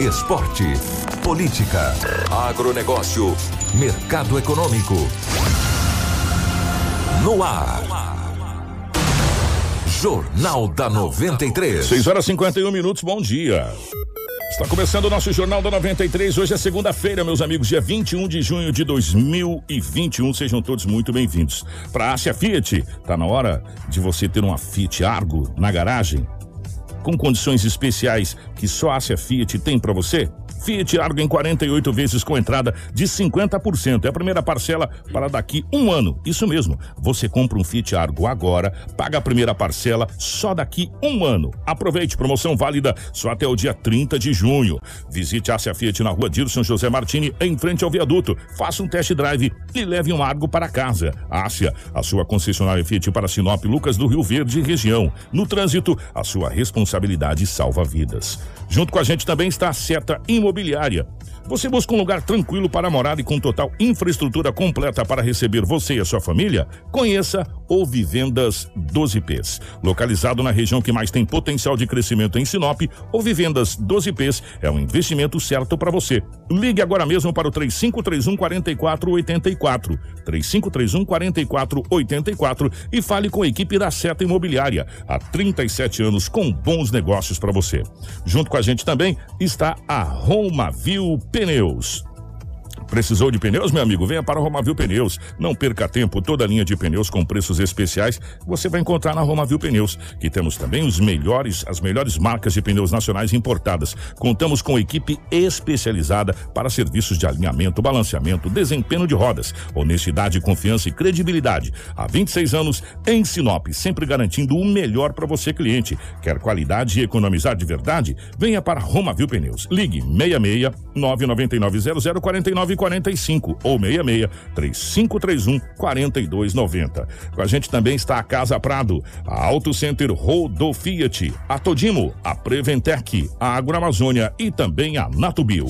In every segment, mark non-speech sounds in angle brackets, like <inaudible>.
Esporte. Política. Agronegócio. Mercado econômico. No ar. Jornal da 93. 6 horas 51 minutos, bom dia. Está começando o nosso Jornal da 93. Hoje é segunda-feira, meus amigos, dia 21 de junho de 2021. Sejam todos muito bem-vindos. Para a Fiat, tá na hora de você ter uma Fiat Argo na garagem, com condições especiais que só a Fiat tem para você? Fiat Argo em 48 vezes com entrada de 50%. É a primeira parcela para daqui um ano. Isso mesmo. Você compra um Fiat Argo agora, paga a primeira parcela só daqui um ano. Aproveite, promoção válida só até o dia 30 de junho. Visite a Fiat na rua Dilson José Martini, em frente ao viaduto. Faça um test drive e leve um Argo para casa. Ásia, a sua concessionária Fiat para Sinop, Lucas do Rio Verde região. No trânsito, a sua responsabilidade salva vidas. Junto com a gente também está a Seta Imobiliária imobiliária. Você busca um lugar tranquilo para morar e com total infraestrutura completa para receber você e a sua família? Conheça o Vivendas 12Ps. Localizado na região que mais tem potencial de crescimento em Sinop, o Vivendas 12Ps é um investimento certo para você. Ligue agora mesmo para o 3531 4484. 3531 4484 e fale com a equipe da Seta Imobiliária. Há 37 anos com bons negócios para você. Junto com a gente também está a Romavil Pneus. Precisou de pneus, meu amigo? Venha para a Romavil Pneus. Não perca tempo, toda a linha de pneus com preços especiais você vai encontrar na Romavil Pneus, que temos também os melhores, as melhores marcas de pneus nacionais importadas. Contamos com equipe especializada para serviços de alinhamento, balanceamento, desempenho de rodas, honestidade, confiança e credibilidade. Há 26 anos em Sinop, sempre garantindo o melhor para você cliente. Quer qualidade e economizar de verdade? Venha para Romavil Pneus. Ligue 66 999 00 49 45 ou 66 3531 4290. Com a gente também está a Casa Prado, a Auto Center Rodo Fiat, a Todimo, a Preventec, a Agroamazônia e também a Natubio.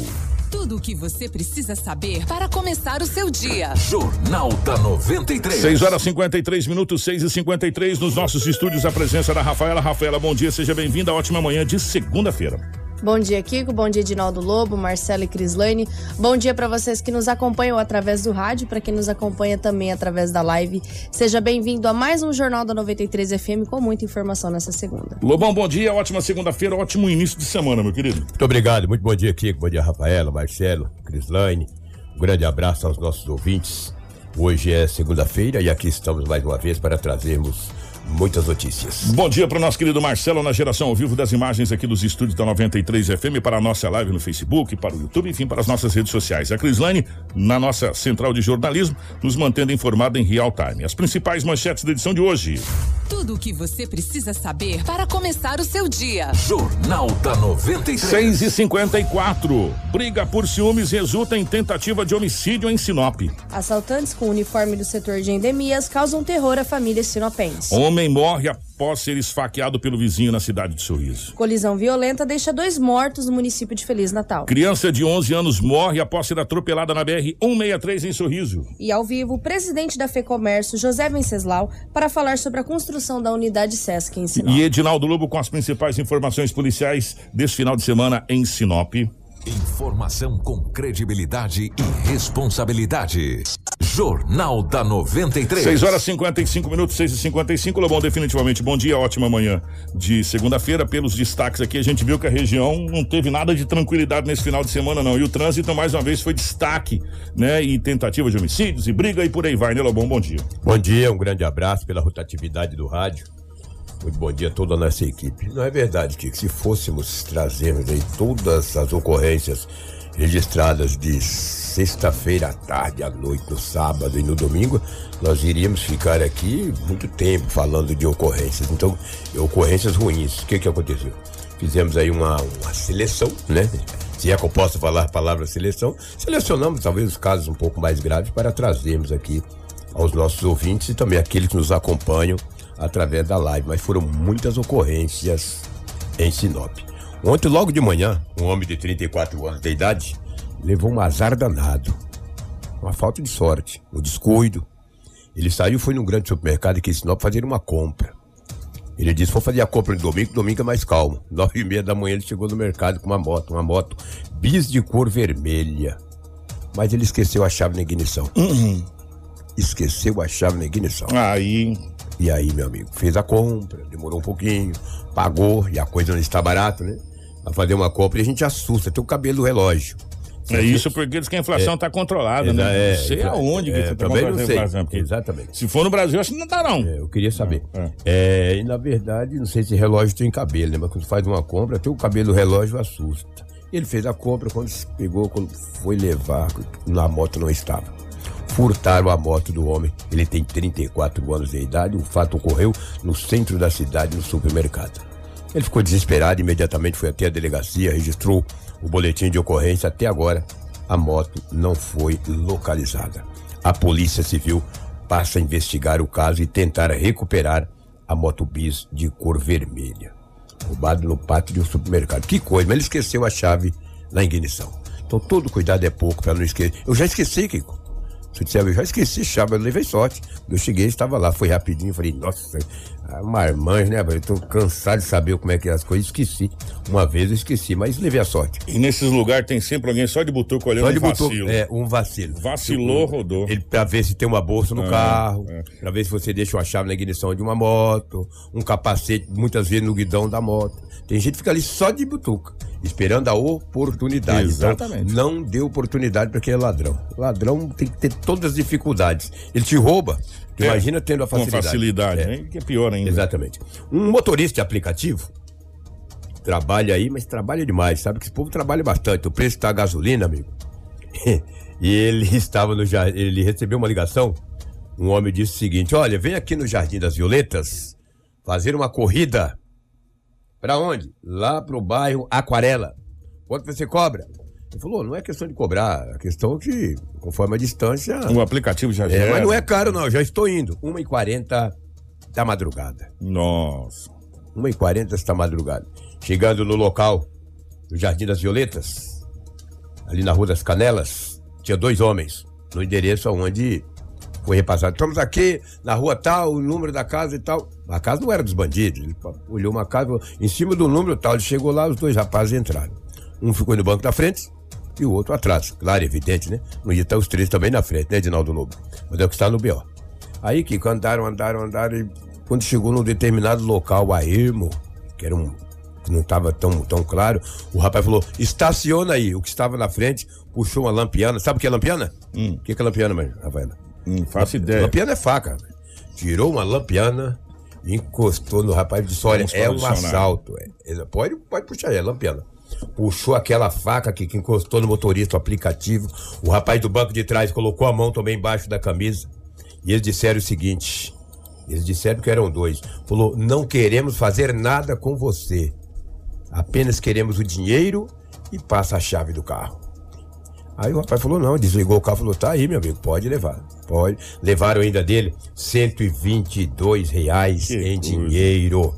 Tudo o que você precisa saber para começar o seu dia. Jornal da 93. 6 horas 53 minutos, 6 e 53 nos nossos estúdios. A presença da Rafaela. Rafaela, bom dia, seja bem-vinda. Ótima manhã de segunda-feira. Bom dia, Kiko. Bom dia, Edinaldo Lobo, Marcelo e Crislane. Bom dia para vocês que nos acompanham através do rádio, para quem nos acompanha também através da live. Seja bem-vindo a mais um Jornal da 93 FM com muita informação nessa segunda. Lobão, bom dia, ótima segunda-feira, ótimo início de semana, meu querido. Muito obrigado, muito bom dia, Kiko. Bom dia, Rafaela, Marcelo, Crislane. Um grande abraço aos nossos ouvintes. Hoje é segunda-feira e aqui estamos mais uma vez para trazermos muitas notícias. Bom dia para o nosso querido Marcelo na geração ao vivo das imagens aqui dos estúdios da 93 FM para a nossa live no Facebook, para o YouTube, enfim, para as nossas redes sociais. A Crislane, na nossa central de jornalismo, nos mantendo informado em real time. As principais manchetes da edição de hoje. Tudo o que você precisa saber para começar o seu dia. Jornal da 93. 6 e 54 Briga por ciúmes resulta em tentativa de homicídio em Sinop. Assaltantes com uniforme do setor de endemias causam terror à família sinopense. Homem morre após ser esfaqueado pelo vizinho na cidade de Sorriso. Colisão violenta deixa dois mortos no município de Feliz Natal. Criança de 11 anos morre após ser atropelada na BR 163 em Sorriso. E ao vivo, o presidente da FEComércio, José Venceslau, para falar sobre a construção da unidade Sesc em Sinop. E Edinaldo Lobo com as principais informações policiais desse final de semana em Sinop. Informação com credibilidade e responsabilidade. Jornal da 93. 6 horas 55 minutos, 6 e 55 Lobão, definitivamente bom dia, ótima manhã de segunda-feira. Pelos destaques aqui, a gente viu que a região não teve nada de tranquilidade nesse final de semana, não. E o trânsito, mais uma vez, foi destaque, né? E tentativa de homicídios e briga e por aí vai, né, Lobão? Bom dia. Bom dia, um grande abraço pela rotatividade do rádio. Muito bom dia a toda a nossa equipe. Não é verdade que se fôssemos trazermos aí todas as ocorrências registradas de sexta-feira à tarde, à noite, no sábado e no domingo, nós iríamos ficar aqui muito tempo falando de ocorrências. Então, ocorrências ruins. O que que aconteceu? fizemos aí uma, uma seleção, né? Se é que eu posso falar a palavra seleção, selecionamos talvez os casos um pouco mais graves para trazermos aqui aos nossos ouvintes e também aqueles que nos acompanham através da live. Mas foram muitas ocorrências em Sinop. Ontem, logo de manhã, um homem de 34 anos de idade levou um azar danado. Uma falta de sorte, um descuido. Ele saiu, foi num grande supermercado aqui em Sinop fazer uma compra. Ele disse, vou fazer a compra no domingo, domingo é mais calmo. <laughs> Nove e meia da manhã ele chegou no mercado com uma moto, uma moto bis de cor vermelha. Mas ele esqueceu a chave na ignição. Uhum. Esqueceu a chave na ignição. Aí, E aí, meu amigo, fez a compra, demorou um pouquinho, pagou, e a coisa não está barata, né? A fazer uma compra e a gente assusta, tem o cabelo do relógio. é isso porque diz que a inflação está controlada, né? É, não sei é, aonde que é, você tá não comprando a sei. inflação. porque Exatamente. Se for no Brasil, acho que não dá, não. É, eu queria saber. É. É, e na verdade, não sei se relógio tem cabelo, né? Mas quando faz uma compra, até o cabelo do relógio assusta. Ele fez a compra, quando pegou, quando foi levar, na moto não estava. Furtaram a moto do homem. Ele tem 34 anos de idade. O fato ocorreu no centro da cidade, no supermercado. Ele ficou desesperado, imediatamente foi até a delegacia, registrou o boletim de ocorrência. Até agora, a moto não foi localizada. A Polícia Civil passa a investigar o caso e tentar recuperar a moto bis de cor vermelha. Roubado no pátio de um supermercado. Que coisa, mas ele esqueceu a chave na ignição. Então todo cuidado é pouco para não esquecer. Eu já esqueci, Kiko. Se eu disser, eu já esqueci chave, eu levei sorte. Eu cheguei, estava lá, foi rapidinho, falei, nossa, ah, marmães, né? Eu tô cansado de saber como é que é as coisas, esqueci. Uma vez eu esqueci, mas levei a sorte. E nesses lugares tem sempre alguém só de butuco olhando Só de um botou, vacilo. é, um vacilo. Vacilou, rodou. Ele, pra ver se tem uma bolsa no É, carro, é. pra ver se você deixa uma chave na ignição de uma moto, um capacete, muitas vezes no guidão da moto. Tem gente que fica ali só de butuca, esperando a oportunidade. Exatamente. Então, não dê oportunidade para quem é ladrão. Ladrão tem que ter todas as dificuldades. Ele te rouba, tu É, imagina tendo a Com facilidade. facilidade, É. né? Que é pior ainda. Exatamente. Um motorista de aplicativo trabalha aí, mas trabalha demais. Sabe que esse povo trabalha bastante. O preço da gasolina, amigo. <laughs> e ele <laughs> estava no jardim, ele recebeu uma ligação. Um homem disse o seguinte: Olha, vem aqui no Jardim das Violetas fazer uma corrida. Pra onde? Lá pro bairro Aquarela. Quanto você cobra? Ele falou: Não é questão de cobrar, é questão que, conforme a distância. O aplicativo já É, gera. mas não é caro, não. Já estou indo. 1h40 da madrugada. Nossa. 1h40 esta madrugada. Chegando no local, no Jardim das Violetas, ali na Rua das Canelas, tinha dois homens, no endereço onde foi repassado. Estamos aqui na rua tal, o número da casa e tal. A casa não era dos bandidos. Ele olhou uma casa, em cima do número tal, ele chegou lá, os dois rapazes entraram. Um ficou no banco da frente e o outro atrás. Claro, evidente, né? Não ia estar os três também na frente, né, Edinaldo Lobo? Mas é o que está no BO. Aí, que andaram, andaram, andaram e quando chegou num determinado local, a Ermo, que era um que não estava tão, tão claro, o rapaz falou: estaciona aí. O que estava na frente puxou uma lampiana. Sabe o que é lampiana? O que, que é lampiana, Rafaela? Não faço ideia. Lampiana é faca. Tirou uma lampiana, encostou no rapaz e disse: Olha, é um assalto. É. Ele- Pode, pode puxar é lampiana. Puxou aquela faca que, que encostou no motorista, o aplicativo. O rapaz do banco de trás colocou a mão também embaixo da camisa. E eles disseram o seguinte: eles disseram que eram dois. Falou: não queremos fazer nada com você. Apenas queremos o dinheiro e passa a chave do carro. Aí o rapaz falou: não, desligou o carro falou: tá aí, meu amigo, pode levar. Pode. Levaram ainda dele 122 reais Que em coisa. dinheiro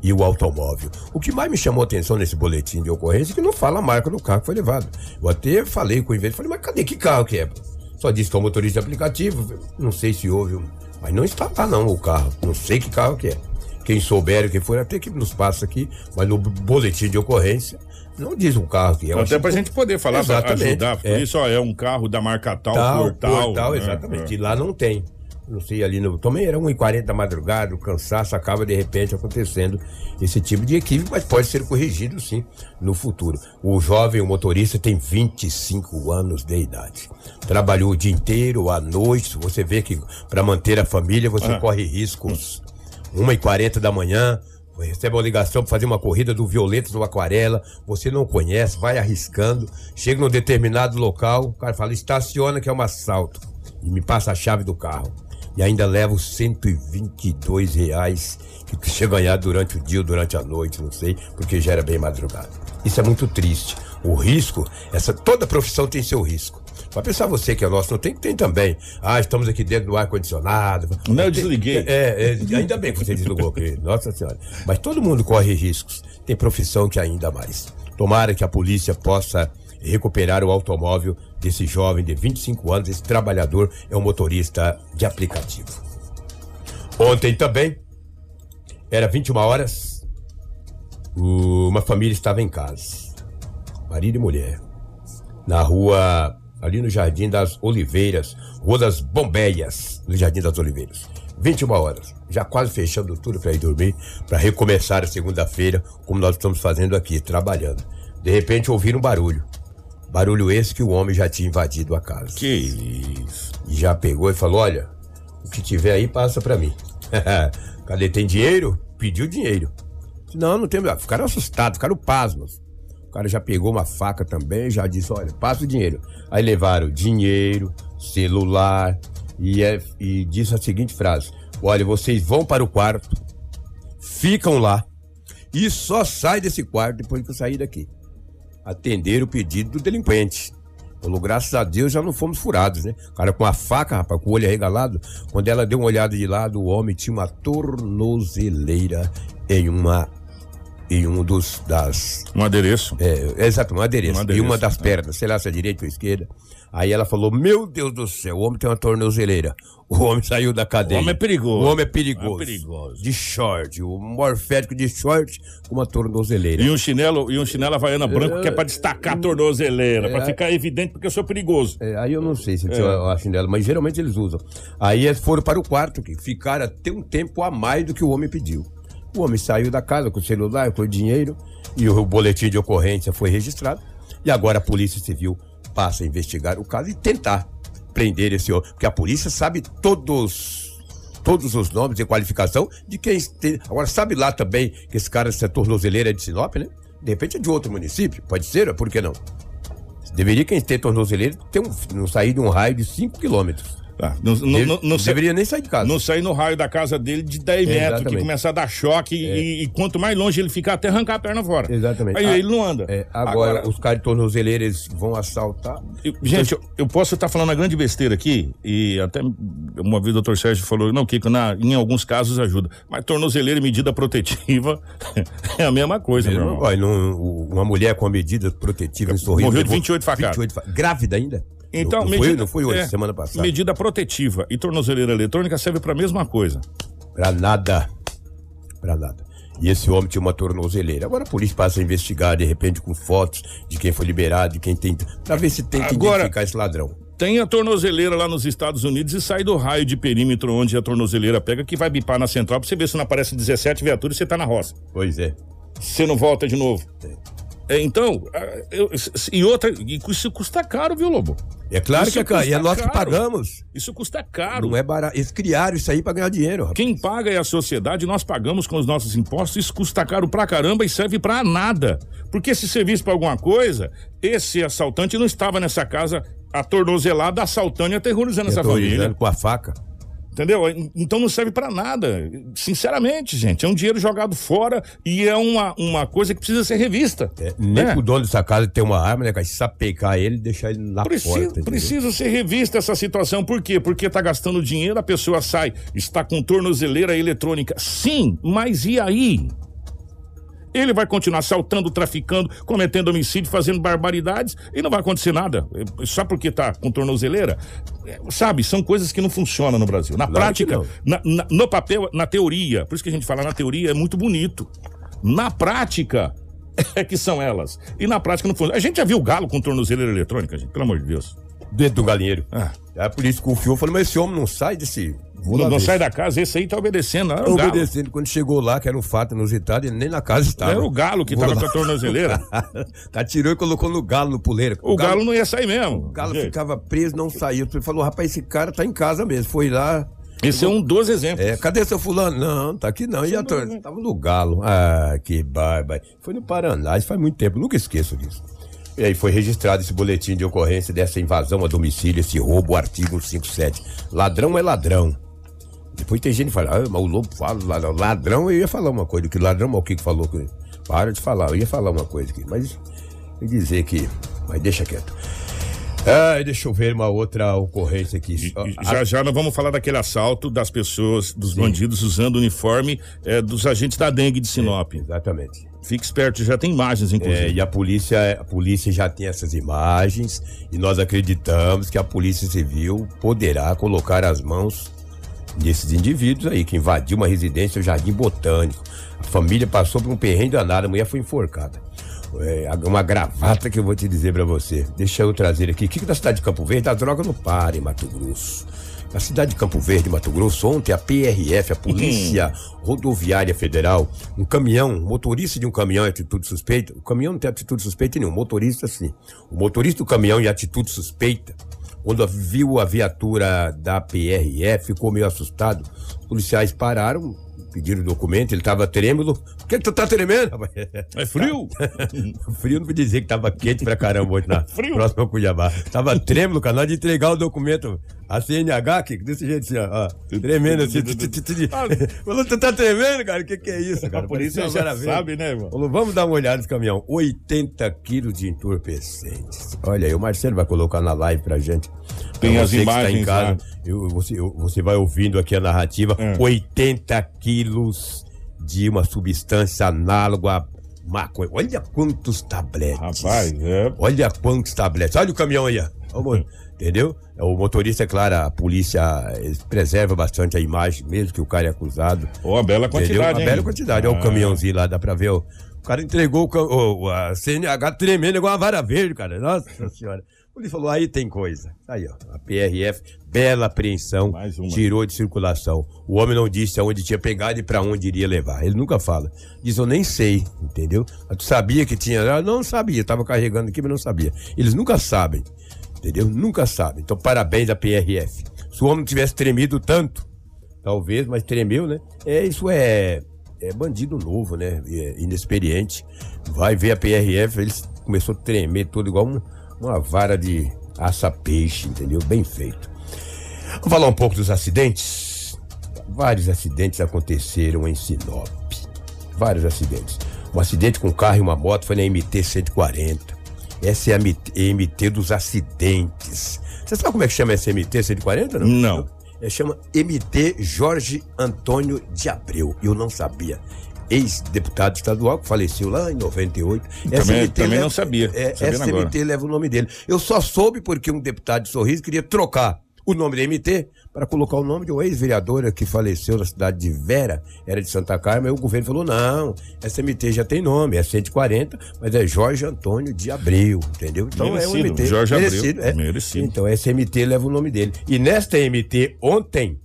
e o automóvel. O que mais me chamou a atenção nesse boletim de ocorrência é que não fala a marca do carro que foi levado. Eu até falei com o inventor, falei, mas cadê que carro que é? Só disse que é um motorista de aplicativo, não sei se houve, mas não está lá não o carro, não sei que carro que é. Quem souber o que for, até que nos passa aqui, mas no boletim de ocorrência não diz o carro que é. Até pra que- gente poder falar, Exatamente, ajudar. Por é. isso, ó, é um carro da marca tal, tal, por tal. por tal, né? exatamente. É. E lá não tem. Não sei, ali no. Também era 1h40 da madrugada, o cansaço acaba de repente acontecendo esse tipo de equívoco, mas pode ser corrigido sim no futuro. O jovem, o motorista, tem 25 anos de idade. Trabalhou o dia inteiro, à noite. Você vê que para manter a família você Ah. corre riscos. 1h40 da manhã, recebe uma ligação para fazer uma corrida do Violetas do Aquarela, você não conhece, vai arriscando, chega num determinado local, o cara fala, estaciona que é um assalto, e me passa a chave do carro. e ainda leva os 122 reais que você ganhar durante o dia ou durante a noite, não sei, porque já era bem madrugada. Isso é muito triste. O risco, essa toda profissão tem seu risco. Vai pensar você que é nosso, não tem que tem também. Ah, estamos aqui dentro do ar-condicionado. Não, eu desliguei. É, é, ainda bem que você desligou, querido. Nossa Senhora. Mas todo mundo corre riscos. Tem profissão que ainda mais. Tomara que a polícia possa recuperar o automóvel desse jovem de 25 anos. Esse trabalhador é um motorista de aplicativo. Ontem também, era 21 horas, uma família estava em casa. Marido e mulher. Na rua, ali no Jardim das Oliveiras, Rua das Bombeias, no Jardim das Oliveiras. 21 horas, já quase fechando tudo para ir dormir, para recomeçar a segunda-feira, como nós estamos fazendo aqui, trabalhando. De repente ouviram um barulho. Barulho esse que o homem já tinha invadido a casa. Que isso. E já pegou e falou: Olha, o que tiver aí passa para mim. <laughs> Cadê? Tem dinheiro? Pediu dinheiro. Não, não tem. Ficaram assustados, ficaram pasmos. Cara já pegou uma faca também, já disse: Olha, passa o dinheiro. Aí levaram dinheiro, celular e, é, e disse a seguinte frase: Olha, vocês vão para o quarto, ficam lá e só sai desse quarto depois que eu sair daqui. Atender o pedido do delinquente. Falou, graças a Deus já não fomos furados, né? Cara com a faca, rapaz, com o olho arregalado. Quando ela deu uma olhada de lado, o homem tinha uma tornozeleira em uma. Em um dos das. Um adereço. É, exato, um adereço. Um adereço, E uma das é. pernas, sei lá se é direita ou esquerda. Aí ela falou: Meu Deus do céu, o homem tem uma tornozeleira. <laughs> O homem saiu da cadeia. O homem é perigoso. O homem é perigoso. É perigoso. De short, o morfético de short com uma tornozeleira. E um chinelo, e um chinelo havaiana branco que é pra destacar a tornozeleira, pra ficar evidente porque eu sou perigoso. É, aí eu não sei se eu acho dela, mas geralmente eles usam. Aí eles foram para o quarto, que ficaram até um tempo a mais do que o homem pediu. O homem saiu da casa com o celular, com o dinheiro, e o boletim de ocorrência foi registrado. E agora a Polícia Civil passa a investigar o caso e tentar prender esse homem. Porque a polícia sabe todos. Todos os nomes e qualificação de quem tem. Agora, sabe lá também que esse cara, essa tornozeleira é de Sinop, né? De repente é de outro município. Pode ser, por que não? Deveria quem ter tornozeleira ter um, não sair de um raio de 5 quilômetros. Ah, não, não, Deve- não, não, deveria nem sair de casa. não sair no raio da casa dele de 10 metros, que Exatamente. começa a dar choque e, e quanto mais longe ele ficar, até arrancar a perna fora. Exatamente. Aí Ah, ele não anda. É, agora, os caras de tornozeleira eles vão assaltar. Eu- gente, eu, eu posso estar falando uma grande besteira aqui, e até uma vez o doutor Sérgio falou, não, Kiko, na, em alguns casos ajuda. Mas tornozeleira e medida protetiva <laughs> é a mesma coisa, meu irmão. Olha, uma mulher com a medida protetiva em sorriso. Morreu de levou 28 facadas. 28 fa- Grávida ainda? Então, não, não foi, não foi hoje, é, semana passada. Medida protetiva e tornozeleira eletrônica serve para a mesma coisa. Pra nada. Pra nada. E esse homem tinha uma tornozeleira. Agora a polícia passa a investigar, de repente, com fotos de quem foi liberado, de quem tem. Pra ver se tem que Agora- identificar esse ladrão. Tem a tornozeleira lá nos Estados Unidos e sai do raio de perímetro onde a tornozeleira pega, que vai bipar na central pra você ver se não aparece 17 viaturas e você tá na roça. Pois é. Você não volta de novo. É, então, ah, eu- e outra, isso custa caro, viu, Lobo? É claro Isso que é caro. E é nós que pagamos. Isso custa caro. Não é barato. Eles criaram isso aí pra ganhar dinheiro, rapaz. Quem paga é a sociedade, nós pagamos com os nossos impostos, isso custa caro pra caramba e serve pra nada. Porque se servisse pra alguma coisa, esse assaltante não estava nessa casa atornozelado, assaltando e aterrorizando essa família. com a faca. Entendeu? Então não serve pra nada. Sinceramente, gente, é um dinheiro jogado fora e é uma, uma coisa que precisa ser revista. É, nem né? pro dono dessa casa ter uma arma, né, cara? Sapecar ele e deixar ele na Precisa, porta. entendeu? precisa ser revista essa situação. Por quê? Porque tá gastando dinheiro, a pessoa sai, está com tornozeleira eletrônica. Sim, mas e aí? Ele vai continuar assaltando, traficando, cometendo homicídio, fazendo barbaridades e não vai acontecer nada. É, Só porque tá com tornozeleira. É, Sabe, são coisas que não funcionam no Brasil. Na Claro prática, na- na- no papel, na teoria, por isso que a gente fala na teoria, é muito bonito. Na prática, é que são elas. E na prática não funciona. A gente já viu galo com tornozeleira eletrônica, gente, pelo amor de Deus. Dentro do galinheiro. Ah. A polícia confiou, falou, mas esse homem não sai desse... Não, não sai da casa, esse aí tá obedecendo. Era o galo. Obedecendo. Quando chegou lá, que era um fato inusitado, ele nem na casa estava. Era o galo que Vou tava lá. com a tornozeleira. <laughs> tá, tirou e colocou no galo, no puleiro. O galo não ia sair mesmo. O galo Gente, ficava preso, não saía. Você falou, rapaz, esse cara tá em casa mesmo. Foi lá. Esse é um dos exemplos. É, cadê seu fulano? Não, tá aqui não. E a tor... Tava no galo. Ah, que barba. Foi no Paraná, isso faz muito tempo, nunca esqueço disso. E aí foi registrado esse boletim de ocorrência dessa invasão a domicílio, esse roubo, artigo 157. Ladrão é ladrão. Depois tem gente que fala, ah, mas o lobo fala, ladrão, ladrão, eu ia falar uma coisa, que ladrão, mas o que falou? Para de falar, eu ia falar uma coisa aqui, mas dizer que. Mas deixa quieto. Ah, deixa eu ver uma outra ocorrência aqui. E já já nós vamos falar daquele assalto das pessoas, dos bandidos usando o uniforme é, dos agentes da dengue de Sinop. Exatamente. Fique esperto, já tem imagens, inclusive. É, e a polícia, a polícia já tem essas imagens e nós acreditamos que a Polícia Civil poderá colocar as mãos nesses indivíduos aí que invadiu uma residência, o Jardim Botânico. A família passou por um perrengue danado, a mulher foi enforcada. É, uma gravata que eu vou te dizer pra você. Deixa eu trazer aqui. O que, que da cidade de Campo Verde? A droga não para em Mato Grosso. Na cidade de Campo Verde, Mato Grosso, ontem a PRF, a Polícia Rodoviária Federal, um caminhão, motorista de um caminhão em atitude suspeita, o caminhão não tem atitude suspeita nenhum, o motorista sim. O motorista do caminhão em atitude suspeita, quando viu a viatura da PRF, ficou meio assustado. Os policiais pararam, pediram o documento, ele tava trêmulo. Por que, tu tá tremendo? É frio? <laughs> Frio não quer dizer que tava quente pra caramba hoje na <laughs> Frio. próxima Cuiabá. Tava trêmulo, cara, na hora de entregar o documento. A CNH, que desse jeito assim, ó. Tremendo assim. tu. <laughs> Falou, tu tá tremendo, cara? O que que é isso, cara? A polícia Parecia já sabe, né, irmão? Falou, vamos dar uma olhada nesse caminhão. 80 quilos de entorpecentes. Olha aí, o Marcelo vai colocar na live pra gente. Tem as imagens em casa, eu- você, você vai ouvindo aqui a narrativa. É. 80 quilos de uma substância análoga a maconha. Olha quantos tabletes. Rapaz, é. Olha quantos tabletes. Olha o caminhão aí, <laughs> Entendeu? O motorista, é claro, a polícia eles preserva bastante a imagem, mesmo que o cara é acusado. Ó, a bela Entendeu? quantidade, Uma hein? bela quantidade. Olha o Ah. caminhãozinho lá, dá pra ver. ó. O cara entregou o, o- a CNH tremendo igual uma vara verde, cara. Nossa senhora. Ele falou, aí tem coisa. Aí, ó. A PRF, bela apreensão, tirou de circulação. O homem não disse aonde tinha pegado e pra onde iria levar. Ele nunca fala. Diz, eu nem sei, entendeu? Tu sabia que tinha. Eu não sabia, tava carregando aqui, mas não sabia. Eles nunca sabem, entendeu? Nunca sabem. Então, parabéns à PRF. Se o homem tivesse tremido tanto, talvez, mas tremeu, né? É, isso é, é bandido novo, né? É inexperiente. Vai ver a PRF, ele começou a tremer todo igual um- uma vara de aça-peixe, entendeu? Bem feito. Vamos falar um pouco dos acidentes? Vários acidentes aconteceram em Sinop. Vários acidentes. Um acidente com carro e uma moto foi na MT 140. Essa é a MT, dos acidentes. Você sabe como é que chama essa MT 140? Não. Não. É, chama MT Jorge Antônio de Abreu. Eu não sabia. Ex-deputado estadual que faleceu lá em 98. Também- também não sabia. É, essa agora. MT leva o nome dele. Eu só soube porque um deputado de Sorriso queria trocar o nome da MT para colocar o nome de uma ex-vereadora que faleceu na cidade de Vera, era de Santa Carmen. Aí o governo falou: não, essa MT já tem nome, é 140, mas é Jorge Antônio de Abreu, entendeu? Então é um Merecido, MT. Jorge Abreu, merecido, é. merecido. Então essa MT leva o nome dele. E nesta MT, ontem,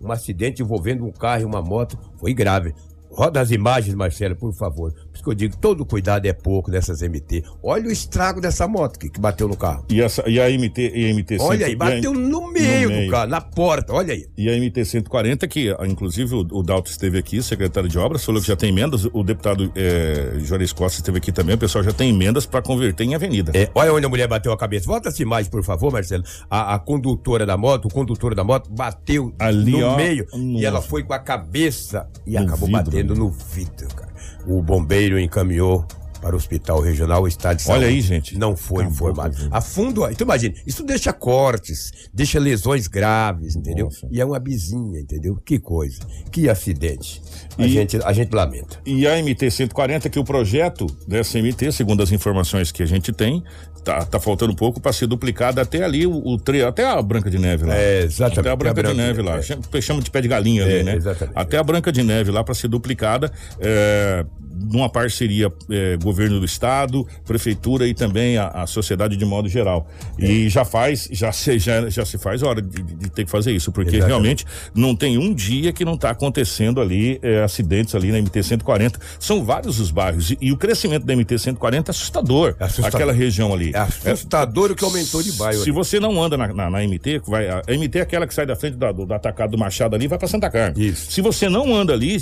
um acidente envolvendo um carro e uma moto foi grave. Roda as imagens, Marcelo, por favor. Por isso que eu digo, todo cuidado é pouco dessas MT. Olha o estrago dessa moto que, que bateu no carro. E, essa, e a MT, e a MT Olha aí, bateu no meio, meio. do carro, na porta, olha aí. E a MT 140, que ah, inclusive o, o Dalto esteve aqui, secretário de obras, falou que já tem emendas. O deputado é, Juarez Costa esteve aqui também. O pessoal já tem emendas para converter em avenida. É, olha onde a mulher bateu a cabeça. Volta essa imagem, por favor, Marcelo. A, a condutora da moto, o condutor da moto bateu Ali, no ó, meio e nossa. ela foi com a cabeça e No acabou vidro, batendo no vidro, cara. O bombeiro encaminhou para o hospital regional o estado de Olha saúde. aí, gente. Não foi Acabou informado. a fundo, então imagina, isso deixa cortes, deixa lesões graves, entendeu? Nossa. E é uma bizinha, entendeu? Que coisa, que acidente. A, E- gente, a gente lamenta. E a MT 140, que o projeto dessa MT, segundo as informações que a gente tem, tá, tá faltando pouco para ser duplicada até ali o, o tre até a Branca de Neve lá. É, exatamente. Até a Branca, a de Branca Neve de lá. Chama- Chama de pé de galinha É, ali, né? exatamente. Até a Branca de Neve lá para ser duplicada, é, numa parceria é, governo do estado, prefeitura e também a, a sociedade de modo geral. É. E já faz, já se, já, já se faz hora de, de ter que fazer isso, porque Exatamente. realmente não tem um dia que não está acontecendo ali é, acidentes ali na MT 140. São vários os bairros e, e o crescimento da MT 140 é assustador. Assustador. Aquela região ali. É assustador o que aumentou de bairro. Se você não anda na, na- na MT, vai, a MT é aquela que sai da frente da- do, do atacado do Machado ali e vai pra Santa Carmen. Isso. Se você não anda ali,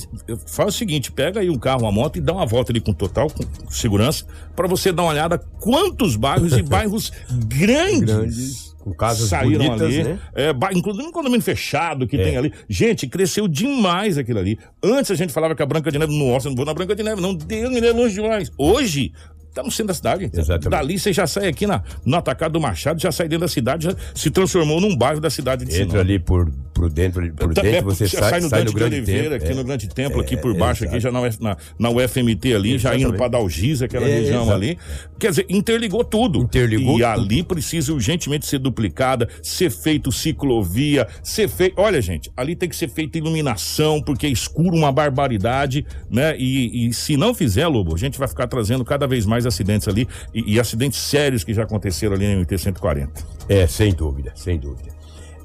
faz o seguinte: pega aí um carro, uma moto e dá uma volta ali com total com segurança pra você dar uma olhada quantos bairros e <laughs> bairros grandes, Grandes. Com casas saíram bonitas, ali. né? É, inclusive um condomínio fechado que tem ali. Gente, cresceu demais aquilo ali. Antes a gente falava que a Branca de Neve, nossa, não vou na Branca de Neve, não, Deus me dê longe demais. Hoje. Tá no centro da cidade. Exatamente. Dali você já sai aqui na, no atacado do Machado, já sai dentro da cidade, já se transformou num bairro da cidade de Entra Sinop. ali por, por dentro, por Também dentro, você já sai, sai no sai grande de Oliveira, aqui é. no Grande Templo, aqui É, por baixo, aqui exato. já na, na, na UFMT ali, já indo Exatamente. pra Dalgisa, aquela É, região exato. ali. Quer dizer, interligou tudo. Interligou E tudo. ali precisa urgentemente ser duplicada, ser feito ciclovia, ser feito. Olha, gente, ali tem que ser feita iluminação, porque é escuro uma barbaridade, né? E, e se não fizer, Lobo, a gente vai ficar trazendo cada vez mais acidentes ali e, e acidentes sérios que já aconteceram ali no MT-140. É, sem dúvida, sem dúvida.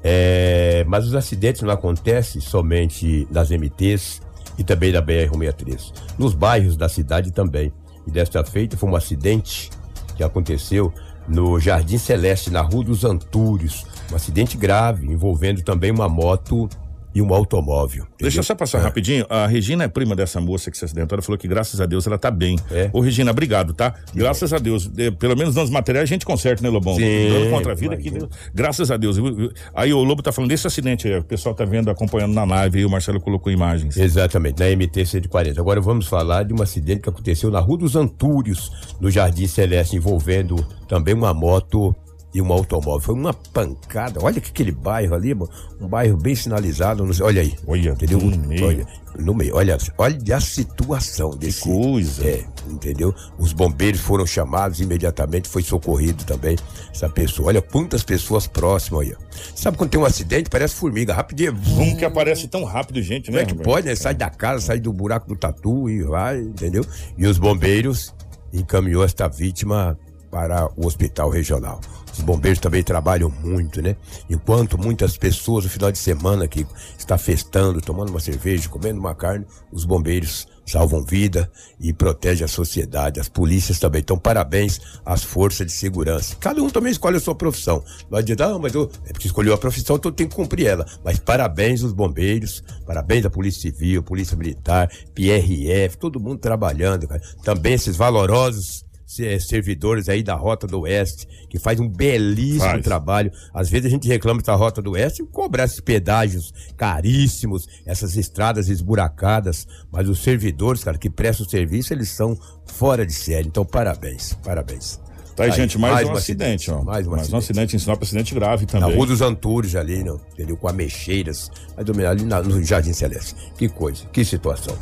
É, mas os acidentes não acontecem somente nas MTs e também na BR-163. Nos bairros da cidade também. E desta feita foi um acidente que aconteceu no Jardim Celeste, na Rua dos Antúrios. Um acidente grave, envolvendo também uma moto e um automóvel. Deixa eu só passar rapidinho. A Regina é prima dessa moça que se acidentou. Ela falou que graças a Deus ela tá bem. É? Ô, Regina, obrigado, tá? Graças a Deus. Pelo menos nos materiais a gente conserta, né, Lobão? Sim, Dando contra a vida aqui. imagino. Graças a Deus. Eu- eu- Aí o Lobo tá falando desse acidente aí. O pessoal tá vendo, acompanhando na live aí. O Marcelo colocou imagens. Exatamente, na MT 140. Agora vamos falar de um acidente que aconteceu na Rua dos Antúrios, no Jardim Celeste, envolvendo também uma moto e um automóvel. Foi uma pancada. Olha que aquele bairro ali, um bairro bem sinalizado. Olha aí. Olha, entendeu? no meio. Olha, no meio. Olha, olha a situação desse. coisa. É, entendeu? Os bombeiros foram chamados imediatamente, foi socorrido também essa pessoa. Olha quantas pessoas próximas aí. Sabe quando tem um acidente, parece formiga, rapidinho. Como que aparece tão rápido, gente, Como né? é que pode, né? Sai da casa, sai do buraco do tatu e vai, entendeu? E os bombeiros encaminhou esta vítima para o hospital regional. Os bombeiros também trabalham muito, né? Enquanto muitas pessoas no final de semana que está festando, tomando uma cerveja, comendo uma carne, os bombeiros salvam vida e protegem a sociedade. As polícias também. Então, parabéns às forças de segurança. Cada um também escolhe a sua profissão. Não adianta, ah, mas eu, é escolheu a profissão, então tem que cumprir ela. Mas parabéns aos bombeiros, parabéns à Polícia Civil, Polícia Militar, PRF, todo mundo trabalhando, cara. Também esses valorosos servidores aí da Rota do Oeste, que faz um belíssimo Faz. trabalho. Às vezes a gente reclama da Rota do Oeste e cobrar esses pedágios caríssimos, essas estradas esburacadas, mas os servidores, cara, que prestam serviço, eles são fora de série. Então, parabéns, parabéns. Tá aí, gente, mais, um acidente, ó. Mais um mais acidente. um acidente em Sinop, acidente grave Na também. Rua dos Antúrios ali, não, entendeu? Com Ameixeiras, mais ou menos ali na- no Jardim Celeste. Que coisa, que situação.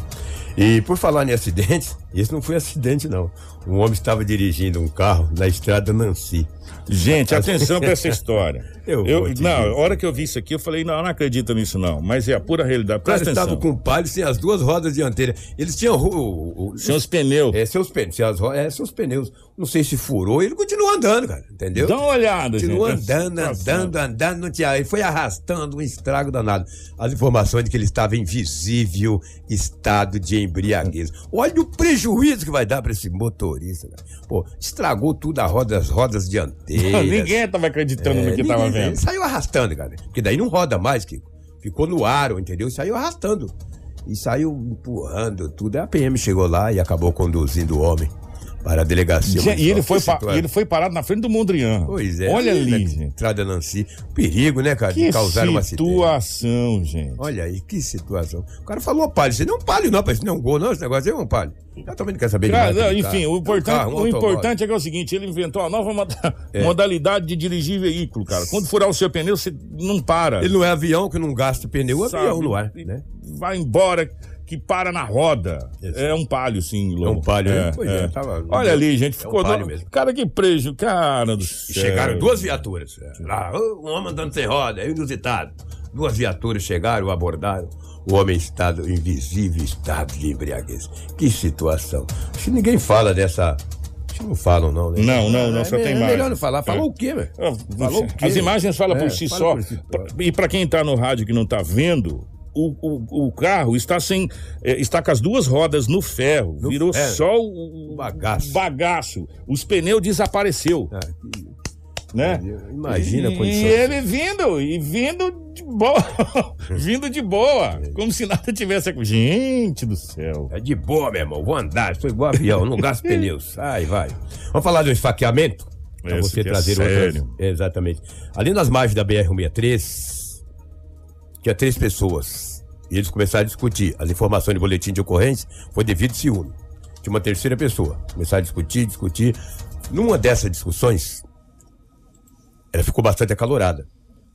E por falar em acidentes, esse não foi acidente, não. Um homem estava dirigindo um carro na estrada Nancy. Gente, atenção pra <laughs> essa história. Eu Eu, vou te não, dizer. a hora que eu vi isso aqui, eu falei, não, eu não acredito nisso, não. Mas é a pura realidade. O cara Presta estava atenção. com o palio sem as duas rodas dianteiras. Eles tinham. O, o, Seus pneus. É, seus pneus. Ro- é, seus pneus. Não sei se furou, ele continuou andando, cara. Entendeu? Dá uma olhada, gente. Continuou Essa andando, situação. andando, andando, não tinha. Ele foi arrastando um estrago danado. As informações de que ele estava em visível estado de embriaguez. Olha o prejuízo que vai dar para esse motorista, cara. Pô, estragou tudo a roda, as rodas dianteiras. <laughs> Ninguém tava acreditando no que É, tava ninguém- vendo. Ele saiu arrastando, cara. Porque daí não roda mais, Kiko. Ficou no aro, entendeu? Saiu arrastando. E saiu empurrando tudo. A PM chegou lá e acabou conduzindo o homem para a delegacia. E ele foi, pa- ele foi parado na frente do Mondrian. Pois é. Olha ali. Entrada Nancy. Perigo, né, cara? Que de causar um acidente. situação, gente. Olha aí, que situação. O cara falou palho. Você não é um palho, não, rapaz. Isso não é um gol, não. Esse negócio aí é um palho. Eu também não quero saber Cara, de de enfim, carro. o É um importante, carro, um o importante é que é o seguinte, ele inventou uma nova É. modalidade de dirigir veículo, cara. Quando furar o seu pneu, você não para. Ele não é avião que não gasta pneu, é sabe? avião no ar, né? Vai embora, que para na roda. É um palio, sim, Lobo. um palio, né? Pois é, tava- Olha ali, gente, É um ficou... palio mesmo. Cara, que preju... Cara do céu. chegaram duas viaturas. Lá, um homem andando sem roda, é inusitado. Duas viaturas chegaram, abordaram. O homem em estado, em visível estado de embriaguez. Que situação. Que ninguém fala dessa. Não falam, não, né? Não, não, não, É, só é tem imagem. melhor não falar. Falou É. o quê, velho? Ah, Falou o quê? As imagens falam É, por si fala só. por si E para quem tá no rádio que não tá vendo, o, o, o carro está sem. eh, está com as duas rodas no ferro. No virou ferro. só o, o Bagaço. bagaço. Os pneus desapareceu. Ah, que- né? Imagina a condição. E ele vindo, e vindo de boa. <laughs> vindo de boa. Como se nada tivesse. Gente do céu. É de boa, meu irmão. Vou andar, sou igual avião, não gasto <laughs> pneus. Ai, vai. Vamos falar do esfaqueamento? Pra Esse você é trazer sério. outras. Exatamente. Ali nas margens da BR-163, tinha três pessoas. E eles começaram a discutir. As informações de boletim de ocorrência foi devido ciúme. Tinha uma terceira pessoa. Começaram a discutir, discutir. Numa dessas discussões, ela ficou bastante acalorada.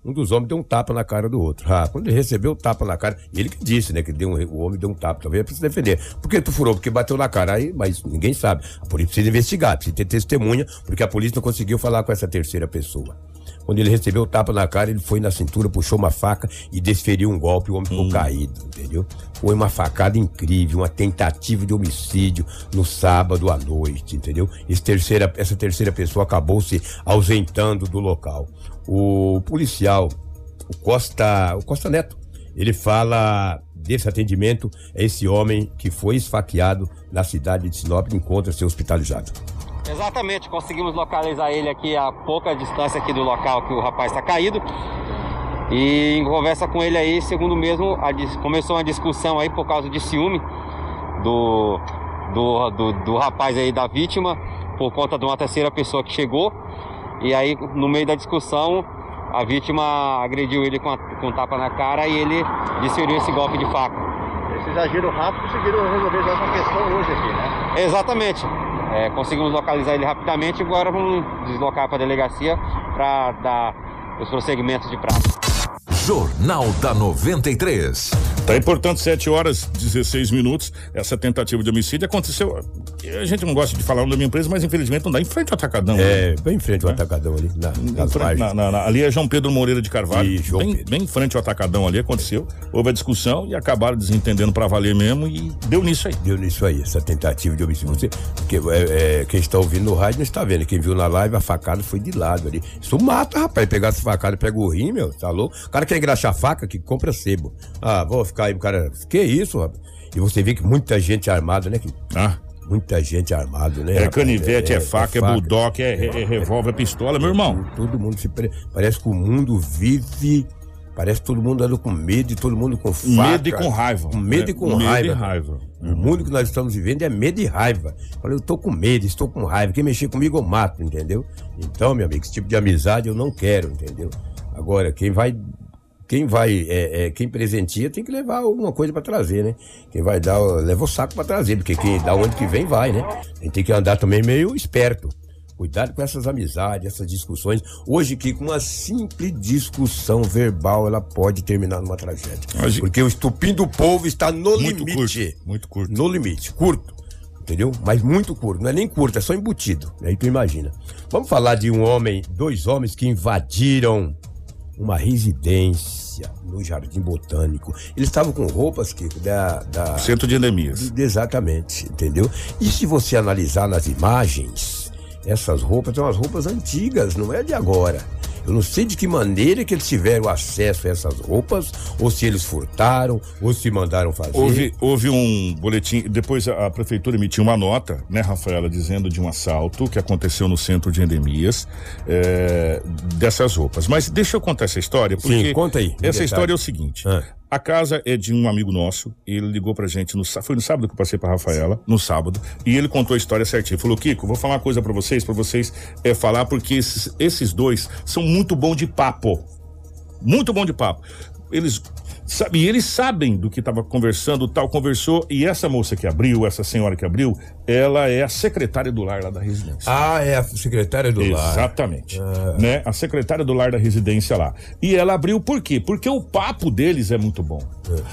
Um dos homens deu um tapa na cara do outro. Ah, quando ele recebeu o tapa na cara, ele que disse, né? Que deu um- o homem deu um tapa, talvez é pra se defender. Por que tu furou? Porque bateu na cara. Aí, mas ninguém sabe. A polícia precisa investigar, precisa ter testemunha, porque a polícia não conseguiu falar com essa terceira pessoa. Quando ele recebeu o tapa na cara, ele foi na cintura, puxou uma faca e desferiu um golpe, o homem ficou caído, entendeu? Foi uma facada incrível, uma tentativa de homicídio no sábado à noite, entendeu? Esse terceira, essa terceira pessoa acabou se ausentando do local. O policial, o Costa, o Costa Neto, ele fala desse atendimento a esse homem que foi esfaqueado na cidade de Sinop e encontra-se hospitalizado. Exatamente, conseguimos localizar ele aqui a pouca distância aqui do local que o rapaz está caído. E em conversa com ele aí, segundo mesmo, a começou uma discussão aí por causa de ciúme do, do, do, do rapaz aí da vítima, por conta de uma terceira pessoa que chegou. E aí, no meio da discussão, a vítima agrediu ele com, a, com um tapa na cara e ele desferiu esse golpe de faca. Esses agiram rápido conseguiram resolver já essa questão hoje aqui, né? Exatamente. É, conseguimos localizar ele rapidamente e agora vamos deslocar para a delegacia para dar os prosseguimentos de prazo. Jornal da 93. Tá importante, 7 horas 16 minutos. Essa tentativa de homicídio aconteceu. A gente não gosta de falar o nome da minha empresa, mas infelizmente não dá em frente ao atacadão. né? É, bem em frente ao atacadão ali, na, frente- na- na- na- ali é João Pedro Moreira de Carvalho. João bem, Pedro. bem em frente ao atacadão ali aconteceu. Houve a discussão e acabaram desentendendo pra valer mesmo e deu nisso aí. Deu nisso aí, essa tentativa de homicídio. Você, porque, é, é, quem está ouvindo no rádio não está vendo. Quem viu na live, a facada foi de lado ali. Isso mata, rapaz. Pegar essa facada, pega o rim, meu, tá louco? O cara quer engraxar faca, que compra sebo. Ah, vou ficar aí, o cara. Que isso, rapaz? E você vê que muita gente armada, né? Que, Ah, muita gente armada, né? é rapaz? canivete, é, faca, é, bulldog, é, é, é revólver, é pistola, meu irmão. Todo mundo se. pre- Parece que o mundo vive. Parece que todo mundo anda com medo e todo mundo com faca. Medo e com raiva. Com medo e É, com medo raiva. e raiva. O mundo que nós estamos vivendo é medo e raiva. Olha, eu tô com medo, estou com raiva. Quem mexer comigo eu mato, entendeu? Então, meu amigo, esse tipo de amizade eu não quero, entendeu? Agora, quem vai. Quem vai, é, é, quem presenteia tem que levar alguma coisa pra trazer, né? Quem vai dar, leva o saco pra trazer, porque quem dá onde que vem, vai, né? A gente tem que andar também meio esperto. Cuidado com essas amizades, essas discussões. Hoje, que com uma simples discussão verbal, ela pode terminar numa tragédia. Mas- Porque o estupim do povo está no Muito limite. curto, muito curto. No limite, curto. Entendeu? Mas muito curto. Não é nem curto, é só embutido. Aí tu imagina. Vamos falar de um homem, dois homens que invadiram uma residência no Jardim Botânico. Eles estavam com roupas que da, da Centro de endemias. Exatamente, entendeu? E se você analisar nas imagens, essas roupas são as roupas antigas, não é de agora. Eu não sei de que maneira que eles tiveram acesso a essas roupas, ou se eles furtaram, ou se mandaram fazer. Houve, houve um boletim, depois a, a prefeitura emitiu uma nota, né, Rafaela, dizendo de um assalto que aconteceu no centro de endemias é, dessas roupas. Mas deixa eu contar essa história, porque Sim, conta aí, essa história é o seguinte: Ah. A casa é de um amigo nosso, ele ligou pra gente no foi no sábado que eu passei pra Rafaela, no sábado, e ele contou a história certinho. Falou: Kiko, vou falar uma coisa pra vocês, pra vocês é, falar, porque esses, esses dois são muito bom de papo. Muito bom de papo. Eles sabe, e eles sabem do que estava conversando, tal, conversou, e essa moça que abriu, essa senhora que abriu, ela é a secretária do lar lá da residência. Ah, é a secretária do lar. Exatamente. Né? A secretária do lar da residência lá. E ela abriu por quê? Porque o papo deles é muito bom.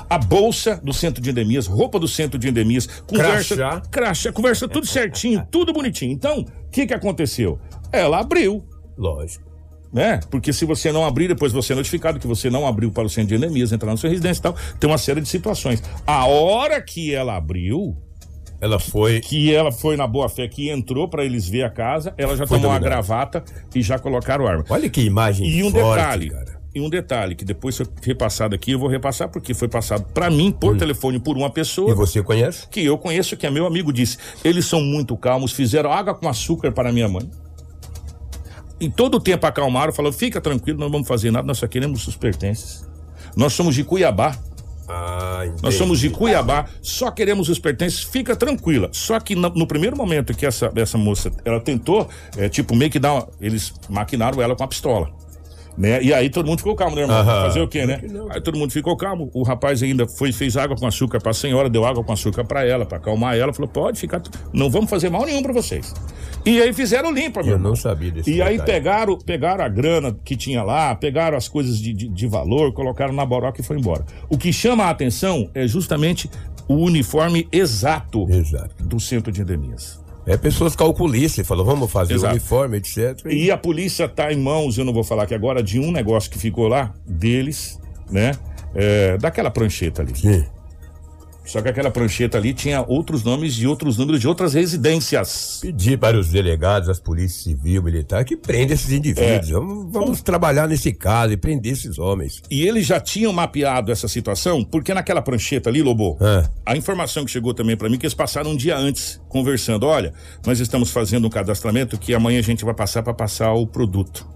A bolsa do centro de endemias, roupa do centro de endemias, conversa, Crachá. crachá, conversa tudo certinho, tudo bonitinho. Então, o que que aconteceu? Ela abriu Lógico. Né? Porque se você não abrir, depois você é notificado que você não abriu para o centro de endemias, entrar na sua residência e tal, tem uma série de situações. A hora que ela abriu, Ela foi. que ela foi na boa fé, que entrou para eles ver a casa, ela já Foi tomou uma dominada. gravata e já colocaram arma. Olha que imagem E um forte, detalhe, cara. e um detalhe que depois foi repassado aqui, eu vou repassar porque foi passado para mim por telefone por uma pessoa Hum. E você conhece? que eu conheço, que é meu amigo, disse: eles são muito calmos, fizeram água com açúcar para minha mãe. E todo o tempo acalmaram, falaram: fica tranquilo, não vamos fazer nada, nós só queremos os pertences. Nós somos de Cuiabá. Ah. Nós somos de Cuiabá, só queremos os pertences, fica tranquila. Só que no, no primeiro momento que essa, essa moça, ela tentou, é, tipo, meio que dar uma, eles maquinaram ela com a pistola. Né? E aí todo mundo ficou calmo, né, irmão? Fazer o quê, né? Aí todo mundo ficou calmo. O rapaz ainda foi, fez água com açúcar pra senhora, deu água com açúcar pra ela, pra acalmar ela. Falou: pode ficar, não vamos fazer mal nenhum pra vocês. E aí fizeram limpa, meu Eu irmão. não sabia desse E aí pegaram, pegaram a grana que tinha lá, pegaram as coisas de, de, de valor, colocaram na boroca e foi embora. O que chama a atenção é justamente o uniforme exato, Exato. do centro de endemias. É pessoas calculistas, falou, vamos fazer Exato. o uniforme, etc. E a polícia está em mãos, eu não vou falar aqui agora, de um negócio que ficou lá, deles, né? É, daquela prancheta ali. Sim. Só que aquela prancheta ali tinha outros nomes e outros números de outras residências. Pedir para os delegados, as polícias civil, militar, que prenda esses indivíduos. É. Vamos, vamos trabalhar nesse caso e prender esses homens. E eles já tinham mapeado essa situação, porque naquela prancheta ali, Lobo, É. a informação que chegou também para mim, que eles passaram um dia antes, conversando. Olha, nós estamos fazendo um cadastramento que amanhã a gente vai passar para passar o produto.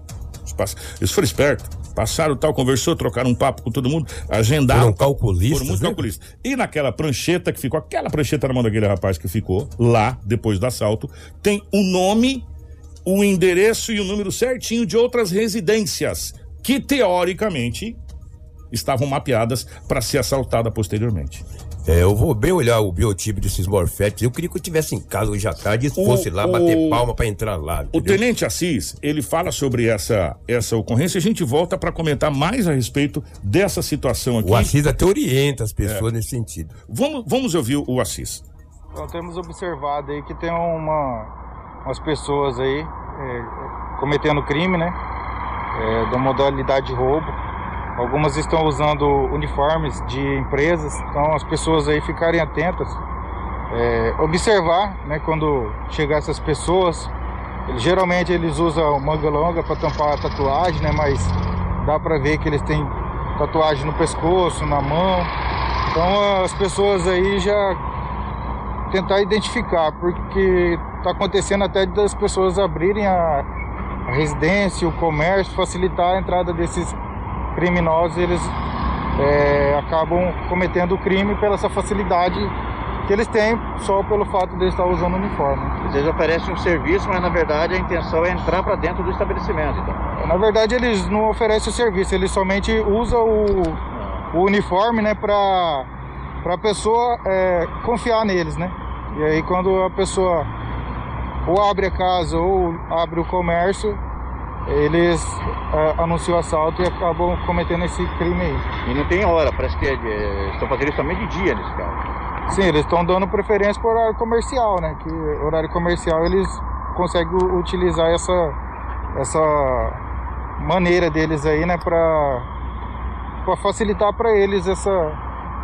Eles foram espertos, passaram tal, conversou, trocaram um papo com todo mundo, agendaram. Foram calculistas, Foram muito né? calculistas. E naquela prancheta que ficou, aquela prancheta na mão daquele rapaz que ficou lá, depois do assalto, tem o nome, o endereço e o número certinho de outras residências que, teoricamente, estavam mapeadas para ser assaltada posteriormente. É, eu vou bem olhar o biotipo desses morfetes. Eu queria que eu estivesse em casa hoje à tarde e O- fosse lá o- bater palma para entrar lá. O entendeu? tenente Assis, ele fala sobre essa, essa ocorrência. A gente volta para comentar mais a respeito dessa situação aqui. O Assis até orienta as pessoas nesse sentido. Vamos, vamos ouvir o Assis. Então temos observado aí que tem uma, umas pessoas aí é, cometendo crime, né? É, da modalidade de roubo. Algumas estão usando uniformes de empresas, então as pessoas aí ficarem atentas. É, observar, né, quando chegar essas pessoas, eles- geralmente eles usam manga longa para tampar a tatuagem, né, mas dá para ver que eles têm tatuagem no pescoço, na mão. Então as pessoas aí já tentar identificar, porque está acontecendo até das pessoas abrirem a, a residência, o comércio, facilitar a entrada desses criminosos, eles é, acabam cometendo o crime pela essa facilidade que eles têm só pelo fato de estar usando uniforme. Eles oferecem um serviço, mas na verdade a intenção é entrar para dentro do estabelecimento. Então. Na verdade, eles não oferecem o serviço, eles somente usam o, o uniforme, né, para para a pessoa é, confiar neles, né? E aí quando a pessoa ou abre a casa ou abre o comércio, eles é, anunciam o assalto e acabam cometendo esse crime aí. E não tem hora, parece que é, é, estão fazendo isso também de dia nesse caso. Sim, eles estão dando preferência para horário comercial, né? Que horário comercial eles conseguem utilizar essa, essa maneira deles aí, né? Para facilitar para eles essa,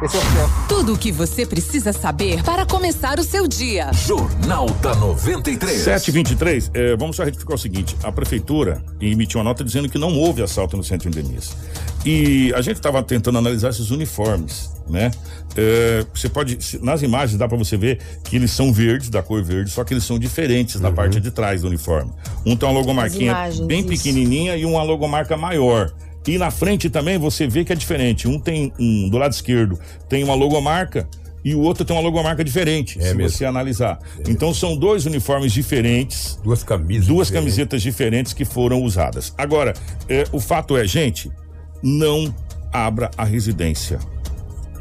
esse acesso. Tudo o que você precisa saber para começar o seu dia. Jornal da 93. 723, é, vamos só retificar o seguinte: a prefeitura emitiu uma nota dizendo que não houve assalto no centro de endemias. E a gente estava tentando analisar esses uniformes, né? É, você pode, nas imagens dá para você ver que eles são verdes, da cor verde, só que eles são diferentes na parte de trás do uniforme. Um tem uma logomarquinha imagens, bem isso. pequenininha e uma logomarca maior. E na frente também você vê que é diferente. Um tem um do lado esquerdo tem uma logomarca e o outro tem uma logomarca diferente, É se mesmo. você analisar. Então são dois uniformes diferentes, Duas camisas. duas diferentes. camisetas diferentes que foram usadas. Agora, é, o fato é, gente, não abra a residência.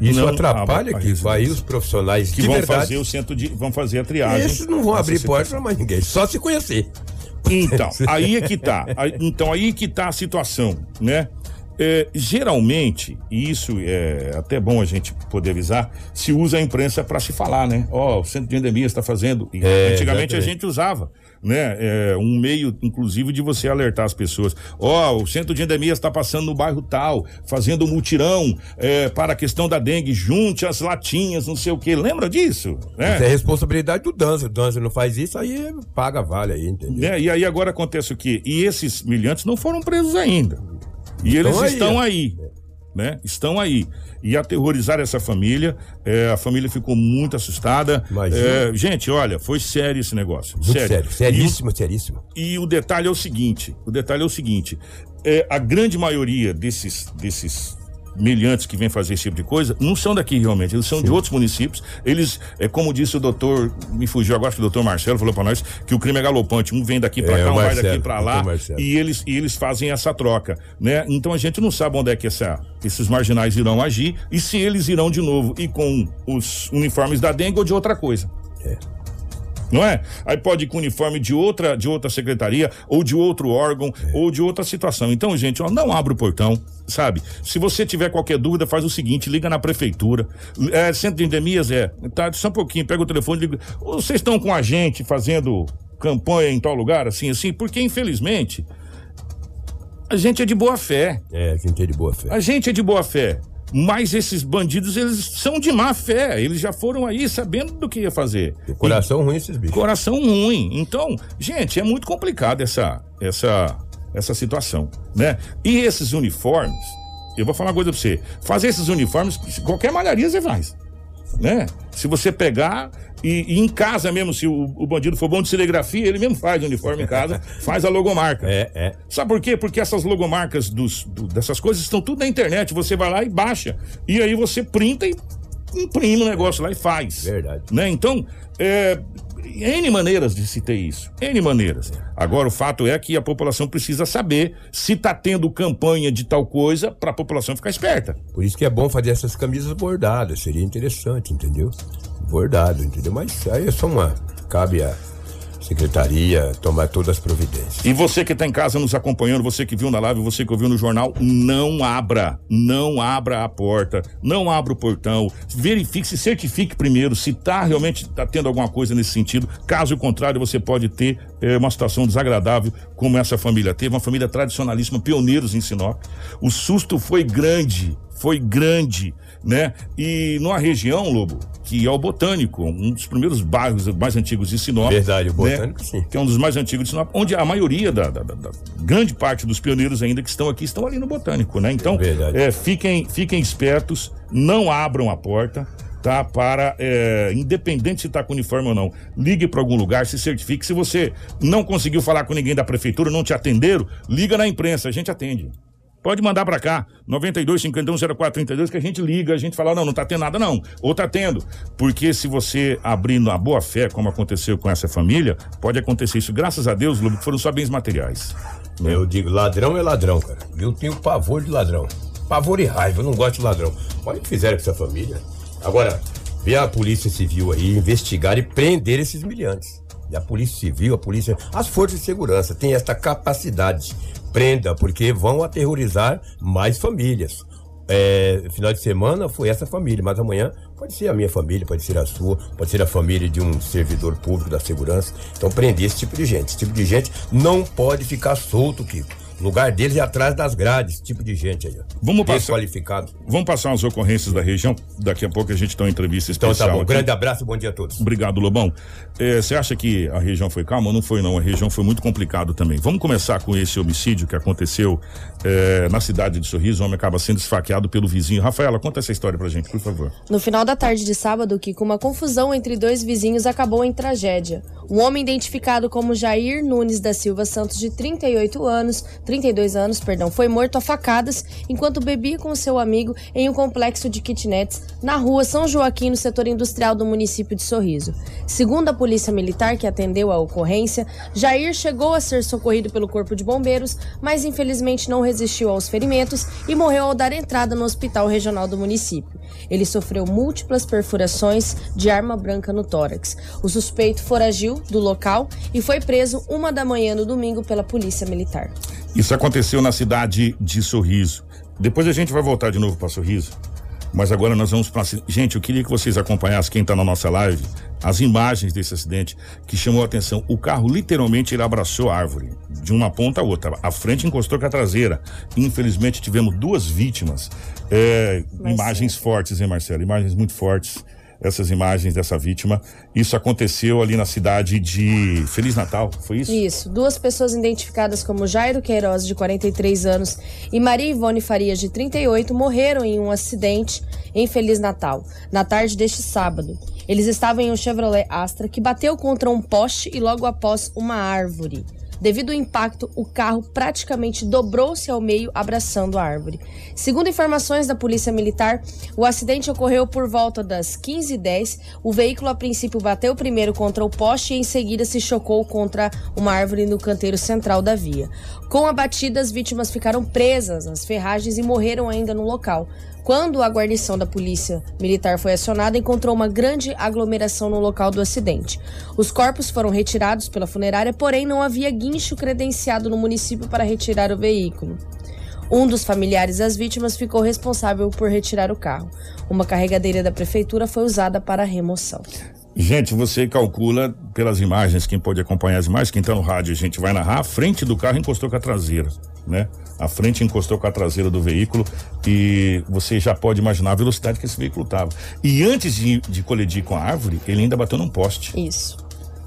Isso Não atrapalha que vai os profissionais Que vão verdade. fazer o centro de. vão fazer a triagem. Esses não vão abrir porta pra mais ninguém, só se conhecer. Então, <laughs> aí é que tá. Então, aí que tá a situação, né? É, geralmente, e isso é até bom a gente poder avisar, se usa a imprensa para se falar, né? Ó, o centro de endemia está fazendo. E É, antigamente a exatamente. gente usava, né? É, um meio, inclusive, de você alertar as pessoas. Ó, o centro de endemia está passando no bairro tal, fazendo mutirão é, para a questão da dengue, junte as latinhas, não sei o quê. Lembra disso? né? Isso é responsabilidade do Danza. O Danza não faz isso, aí paga vale aí, entendeu? né? E aí agora acontece o quê? E esses milhantes não foram presos ainda. E eles Estão aí, estão aí. Né? Estão aí. E aterrorizar essa família. é, a família ficou muito assustada. É, gente, olha, foi sério esse negócio. Muito sério, sério. seríssimo, seríssimo. E, o detalhe é o seguinte: o detalhe é o seguinte: é, a grande maioria desses, desses meliantes que vêm fazer esse tipo de coisa não são daqui realmente, eles são de outros municípios. Eles, é como disse o doutor, me fugiu agora, acho que o doutor Marcelo falou para nós que o crime é galopante, um vem daqui para É, cá, um vai Marcelo, daqui para lá e eles e eles fazem essa troca, né? Então a gente não sabe onde é que essa, esses marginais irão agir e se eles irão de novo e com os uniformes da dengue ou de outra coisa. Não é? Aí pode ir com uniforme de outra, de outra secretaria, ou de outro órgão, ou de outra situação. Então, gente, ó, não abra o portão, sabe? Se você tiver qualquer dúvida, faz o seguinte: liga na prefeitura. É, centro de endemias é. Tá, só um pouquinho, pega o telefone e liga. Vocês estão com a gente fazendo campanha em tal lugar, assim, assim? Porque, infelizmente, a gente é de boa fé. É, a gente é de boa fé. A gente é de boa fé. Mas esses bandidos, eles são de má fé. Eles já foram aí sabendo do que ia fazer. Coração ruim esses bichos. Coração ruim. Então, gente, é muito complicado essa, essa, essa situação, né? E esses uniformes, eu vou falar uma coisa pra você. Fazer esses uniformes, qualquer malharia você faz, né? Se você pegar e, e em casa mesmo, se o, o bandido for bom de serigrafia, ele mesmo faz o uniforme em casa, <laughs> faz a logomarca. É, é. Sabe por quê? Porque essas logomarcas dos, do- dessas coisas estão tudo na internet. Você vai lá e baixa. E aí você printa e imprime o negócio lá e faz. Verdade. Né? Então, é, N maneiras de se ter isso. N maneiras. Agora, o fato é que a população precisa saber se está tendo campanha de tal coisa para a população ficar esperta. Por isso que é bom fazer essas camisas bordadas, seria interessante, entendeu? Bordado, entendeu? Mas aí é só uma. Cabe à secretaria tomar todas as providências. E você que está em casa nos acompanhando, você que viu na live, você que ouviu no jornal, não abra, não abra a porta, não abra o portão, verifique, se certifique primeiro se tá realmente tá tendo alguma coisa nesse sentido. Caso contrário, você pode ter eh, uma situação desagradável como essa família teve, uma família tradicionalíssima, pioneiros em Sinop. O susto foi grande, foi grande, né? E numa região, Lobo, que é o Botânico, um dos primeiros bairros mais antigos de Sinop. Verdade, o né? Botânico, sim. que é um dos mais antigos de Sinop, onde a maioria da, da- da- da grande parte dos pioneiros ainda que estão aqui estão ali no Botânico, né? Então, Verdade. é, fiquem, fiquem espertos, não abram a porta, tá? Para, é, independente se está com uniforme ou não, ligue para algum lugar, se certifique. Se você não conseguiu falar com ninguém da prefeitura, não te atenderam, liga na imprensa, a gente atende. Pode mandar pra cá, 92 51 04 32, que a gente liga, a gente fala, não, não tá tendo nada não, ou tá tendo. Porque se você abrir na boa fé, como aconteceu com essa família, pode acontecer isso. Graças a Deus, Lobo, foram só bens materiais. Eu digo, ladrão é ladrão, cara. Eu tenho pavor de ladrão. Pavor e raiva, eu não gosto de ladrão. Olha o que fizeram com essa família. Agora, vê a polícia civil aí investigar e prender esses milhantes. E a polícia civil, a polícia, as forças de segurança têm esta capacidade. Prenda, porque vão aterrorizar mais famílias. É, final de semana foi essa família, mas amanhã pode ser a minha família, pode ser a sua, pode ser a família de um servidor público da segurança. Então prender esse tipo de gente. Esse tipo de gente não pode ficar solto, Kiko. O lugar deles é atrás das grades, esse tipo de gente aí. ó. Vamos passar- Desqualificado. Vamos passar as ocorrências da região. Daqui a pouco a gente tem uma entrevista Então especial. tá bom. aqui. Grande abraço e bom dia a todos. Obrigado, Lobão. Eh, Você acha que a região foi calma? Não foi, não. A região foi muito complicado também. Vamos começar com esse homicídio que aconteceu eh, na cidade de Sorriso. O homem acaba sendo esfaqueado pelo vizinho. Rafaela, conta essa história pra gente, por favor. No final da tarde de sábado, que com uma confusão entre dois vizinhos acabou em tragédia. Um homem identificado como Jair Nunes da Silva Santos, de 38 anos, 32 anos, perdão, foi morto a facadas enquanto bebia com seu amigo em um complexo de kitnets na rua São Joaquim, no setor industrial do município de Sorriso. Segundo a polícia militar que atendeu a ocorrência, Jair chegou a ser socorrido pelo corpo de bombeiros, mas infelizmente não resistiu aos ferimentos e morreu ao dar entrada no hospital regional do município. Ele sofreu múltiplas perfurações de arma branca no tórax. O suspeito foragiu do local e foi preso uma da manhã no domingo pela polícia militar. Isso aconteceu na cidade de Sorriso. Depois a gente vai voltar de novo para Sorriso. Mas agora nós vamos para. Gente, eu queria que vocês acompanhassem, quem está na nossa live, as imagens desse acidente que chamou a atenção. O carro literalmente ele abraçou a árvore, de uma ponta a outra. A frente encostou com a traseira. Infelizmente tivemos duas vítimas. É, imagens fortes, hein, Marcelo? Imagens muito fortes. Essas imagens dessa vítima. Isso aconteceu ali na cidade de Feliz Natal, foi isso? Isso, duas pessoas identificadas como Jairo Queiroz, de 43 anos, e Maria Ivone Farias, de 38, morreram em um acidente em Feliz Natal, na tarde deste sábado. Eles estavam em um Chevrolet Astra que bateu contra um poste e logo após uma árvore. Devido ao impacto, o carro praticamente dobrou-se ao meio, abraçando a árvore. Segundo informações da Polícia Militar, o acidente ocorreu por volta das 15h10. O veículo, a princípio, bateu primeiro contra o poste e em seguida se chocou contra uma árvore no canteiro central da via. Com a batida, as vítimas ficaram presas às ferragens e morreram ainda no local. Quando a guarnição da polícia militar foi acionada, encontrou uma grande aglomeração no local do acidente. Os corpos foram retirados pela funerária, porém não havia guincho credenciado no município para retirar o veículo. Um dos familiares das vítimas ficou responsável por retirar o carro. Uma carregadeira da prefeitura foi usada para remoção. Gente, você calcula pelas imagens, quem pode acompanhar as imagens, quem tá no rádio, a gente vai narrar, a frente do carro encostou com a traseira, né? A frente encostou com a traseira do veículo e você já pode imaginar a velocidade que esse veículo tava. E antes de, de colidir com a árvore, ele ainda bateu num poste. Isso.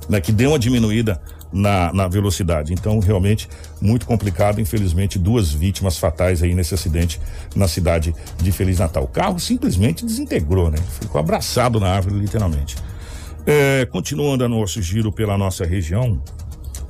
Né, que deu uma diminuída na, na velocidade. Então, realmente, muito complicado. Infelizmente, duas vítimas fatais aí nesse acidente na cidade de Feliz Natal. O carro simplesmente desintegrou, né? Ficou abraçado na árvore, literalmente. É, continuando a nosso giro pela nossa região,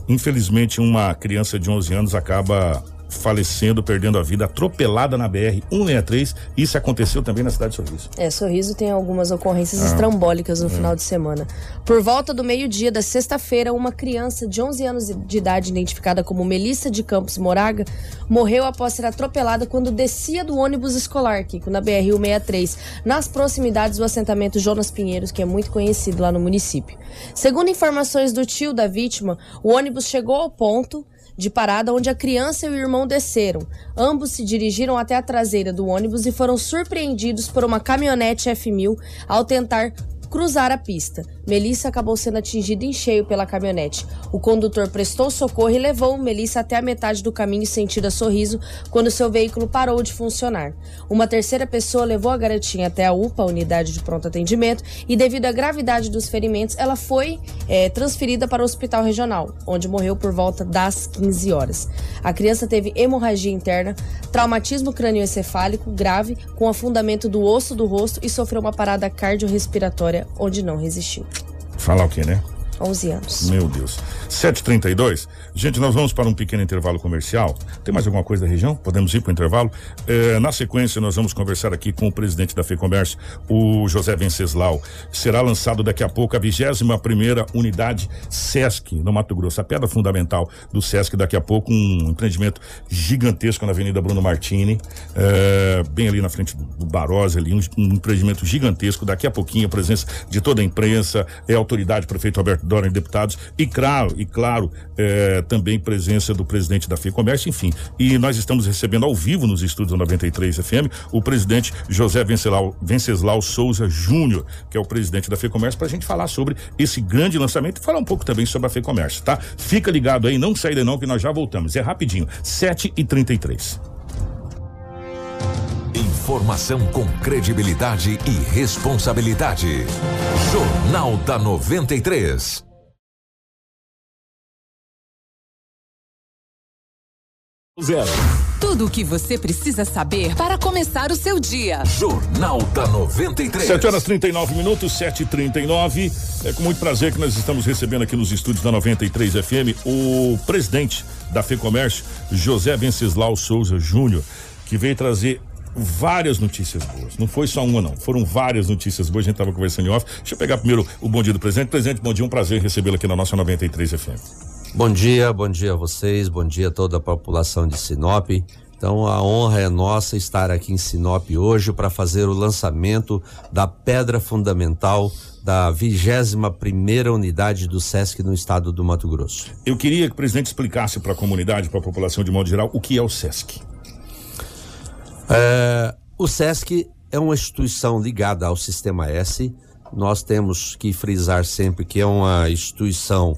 infelizmente uma criança de 11 anos acaba falecendo, perdendo a vida, atropelada na BR 163. Isso aconteceu também na cidade de Sorriso. É, Sorriso tem algumas ocorrências Ah. estrambólicas no É. final de semana. Por volta do meio-dia da sexta-feira, uma criança de 11 anos de idade, identificada como Melissa de Campos Moraga, morreu após ser atropelada quando descia do ônibus escolar, Kiko, na BR 163, nas proximidades do assentamento Jonas Pinheiros, que é muito conhecido lá no município. Segundo informações do tio da vítima, o ônibus chegou ao ponto de parada onde a criança e o irmão desceram. Ambos se dirigiram até a traseira do ônibus e foram surpreendidos por uma caminhonete F1000 ao tentar cruzar a pista. Melissa acabou sendo atingida em cheio pela caminhonete. O condutor prestou socorro e levou Melissa até a metade do caminho sentido a sorriso quando seu veículo parou de funcionar. Uma terceira pessoa levou a garotinha até a UPA, a unidade de pronto atendimento, e devido à gravidade dos ferimentos, ela foi eh, transferida para o hospital regional, onde morreu por volta das 15 horas. A criança teve hemorragia interna, traumatismo crânioencefálico grave, com afundamento do osso do rosto e sofreu uma parada cardiorrespiratória, onde não resistiu. Falar o quê, né? 11 anos. Meu Deus. 7h32. Gente, nós vamos para um pequeno intervalo comercial. Tem mais alguma coisa da região? Podemos ir para o intervalo? É, na sequência, nós vamos conversar aqui com o presidente da FEComércio, o José Venceslau. Será lançado daqui a pouco a 21 primeira unidade SESC no Mato Grosso. A pedra fundamental do SESC daqui a pouco, um empreendimento gigantesco na Avenida Bruno Martini, é, bem ali na frente do Barós, ali, um, um empreendimento gigantesco. Daqui a pouquinho, a presença de toda a imprensa, é autoridade, prefeito Alberto Dória e deputados, e claro, e claro, é, também presença do presidente da FEComércio, enfim. E nós estamos recebendo ao vivo nos estúdios 93 FM o presidente José Venceslau, Venceslau Souza Júnior, que é o presidente da FEComércio, para a gente falar sobre esse grande lançamento e falar um pouco também sobre a FEComércio, tá? Fica ligado aí, não sai daí não, que nós já voltamos. É rapidinho, 7h33. Informação com credibilidade e responsabilidade. Jornal da 93. Zero. Tudo o que você precisa saber para começar o seu dia. Jornal da 93. 7 horas 39 minutos, 7 e 39 É com muito prazer que nós estamos recebendo aqui nos estúdios da 93 FM o presidente da FEComércio, José Venceslau Souza Júnior, que veio trazer várias notícias boas. Não foi só uma, não. Foram várias notícias boas. A gente estava conversando em off. Deixa eu pegar primeiro o bom dia do presidente. Presidente, bom dia. Um prazer recebê-lo aqui na nossa 93 FM. Bom dia, bom dia a vocês, bom dia a toda a população de Sinop. Então a honra é nossa estar aqui em Sinop hoje para fazer o lançamento da pedra fundamental da 21 primeira unidade do SESC no estado do Mato Grosso. Eu queria que o presidente explicasse para a comunidade, para a população de modo geral, o que é o SESC. É, o SESC é uma instituição ligada ao Sistema S. Nós temos que frisar sempre que é uma instituição,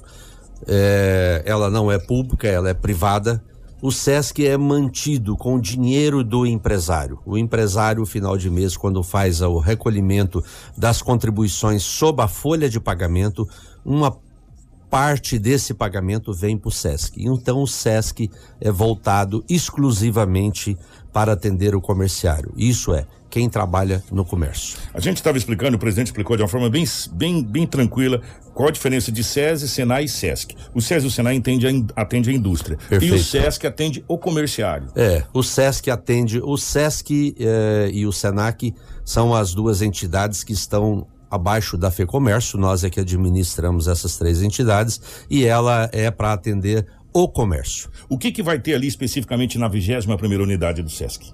é, ela não é pública, ela é privada. O SESC é mantido com o dinheiro do empresário. O empresário, final de mês, quando faz o recolhimento das contribuições sob a folha de pagamento, uma parte desse pagamento vem para o SESC. Então o SESC é voltado exclusivamente para atender o comerciário. Isso é, quem trabalha no comércio. A gente estava explicando, o presidente explicou de uma forma bem, bem, bem tranquila qual a diferença de SESI, Senai e SESC. O SESI e o Senai atende a, atende a indústria. Perfeito. E o SESC atende o comerciário. É, o SESC atende, o SESC eh, e o SENAC são as duas entidades que estão abaixo da FEComércio, nós é que administramos essas três entidades e ela é para atender o comércio. O que, que vai ter ali especificamente na 21 primeira unidade do SESC?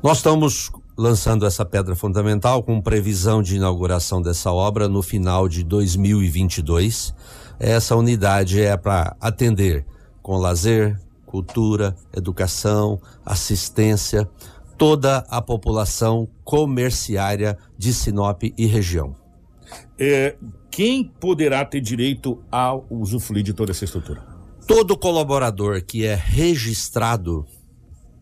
Nós estamos lançando essa pedra fundamental com previsão de inauguração dessa obra no final de 2022. Essa unidade é para atender com lazer, cultura, educação, assistência, toda a população comerciária de Sinop e região. É, quem poderá ter direito a usufruir de toda essa estrutura? Todo colaborador que é registrado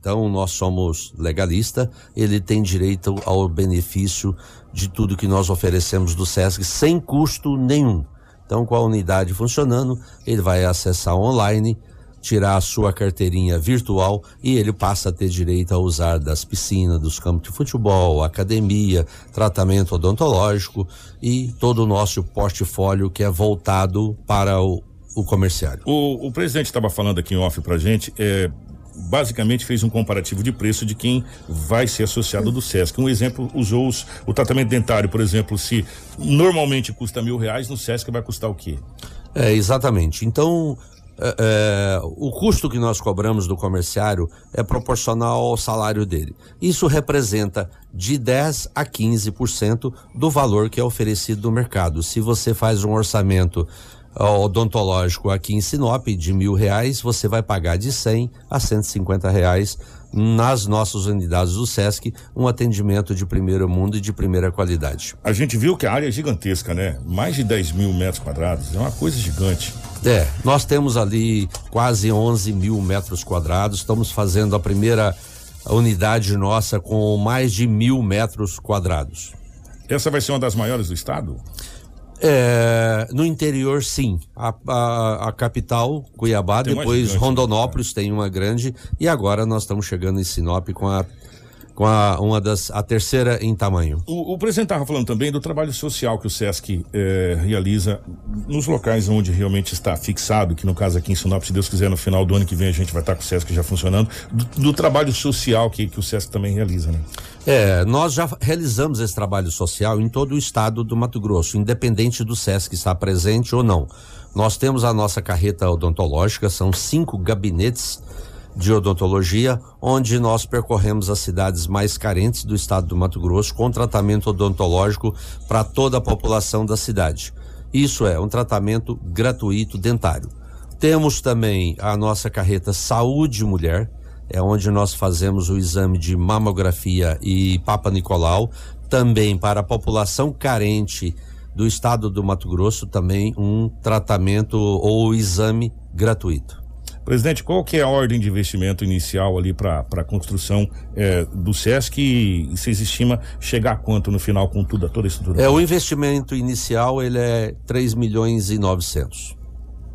então, nós somos legalista, ele tem direito ao benefício de tudo que nós oferecemos do SESC sem custo nenhum. Então, com a unidade funcionando, ele vai acessar online, tirar a sua carteirinha virtual e ele passa a ter direito a usar das piscinas, dos campos de futebol, academia, tratamento odontológico e todo o nosso portfólio que é voltado para o, o comerciário. O, o presidente estava falando aqui em off pra gente, é, basicamente fez um comparativo de preço de quem vai ser associado do SESC. Um exemplo, usou os, o tratamento dentário, por exemplo, se normalmente custa mil reais, no SESC vai custar o quê? É, exatamente. Então, é, é, o custo que nós cobramos do comerciário é proporcional ao salário dele. Isso representa de 10 a 15% do valor que é oferecido no mercado. Se você faz um orçamento odontológico aqui em Sinop de mil reais, você vai pagar de 100 a 150 reais nas nossas unidades do SESC, um atendimento de primeiro mundo e de primeira qualidade. A gente viu que a área é gigantesca, né? Mais de 10 mil metros quadrados, é uma coisa gigante. É, nós temos ali quase 11 mil metros quadrados, estamos fazendo a primeira unidade nossa com mais de mil metros quadrados. Essa vai ser uma das maiores do estado? É, no interior, sim. A, a, a capital, Cuiabá, Tem depois gigante, Rondonópolis tem uma grande e agora nós estamos chegando em Sinop com a com a, uma das a terceira em tamanho. O, o presidente estava falando também do trabalho social que o SESC eh, realiza nos locais onde realmente está fixado, que no caso aqui em Sinop, se Deus quiser, no final do ano que vem a gente vai estar com o SESC já funcionando, do, do trabalho social que, que o SESC também realiza, né? É, nós já realizamos esse trabalho social em todo o estado do Mato Grosso, independente do SESC estar presente ou não. Nós temos a nossa carreta odontológica, são cinco gabinetes de odontologia, onde nós percorremos as cidades mais carentes do estado do Mato Grosso com tratamento odontológico para toda a população da cidade. Isso é um tratamento gratuito dentário. Temos também a nossa carreta Saúde Mulher, é onde nós fazemos o exame de mamografia e Papa Nicolau, também para a população carente do estado do Mato Grosso, também um tratamento ou exame gratuito. Presidente, qual que é a ordem de investimento inicial ali para a construção eh, do SESC e, vocês estima chegar a quanto no final com tudo, toda a estrutura? É, o investimento inicial ele é 3 milhões e 900.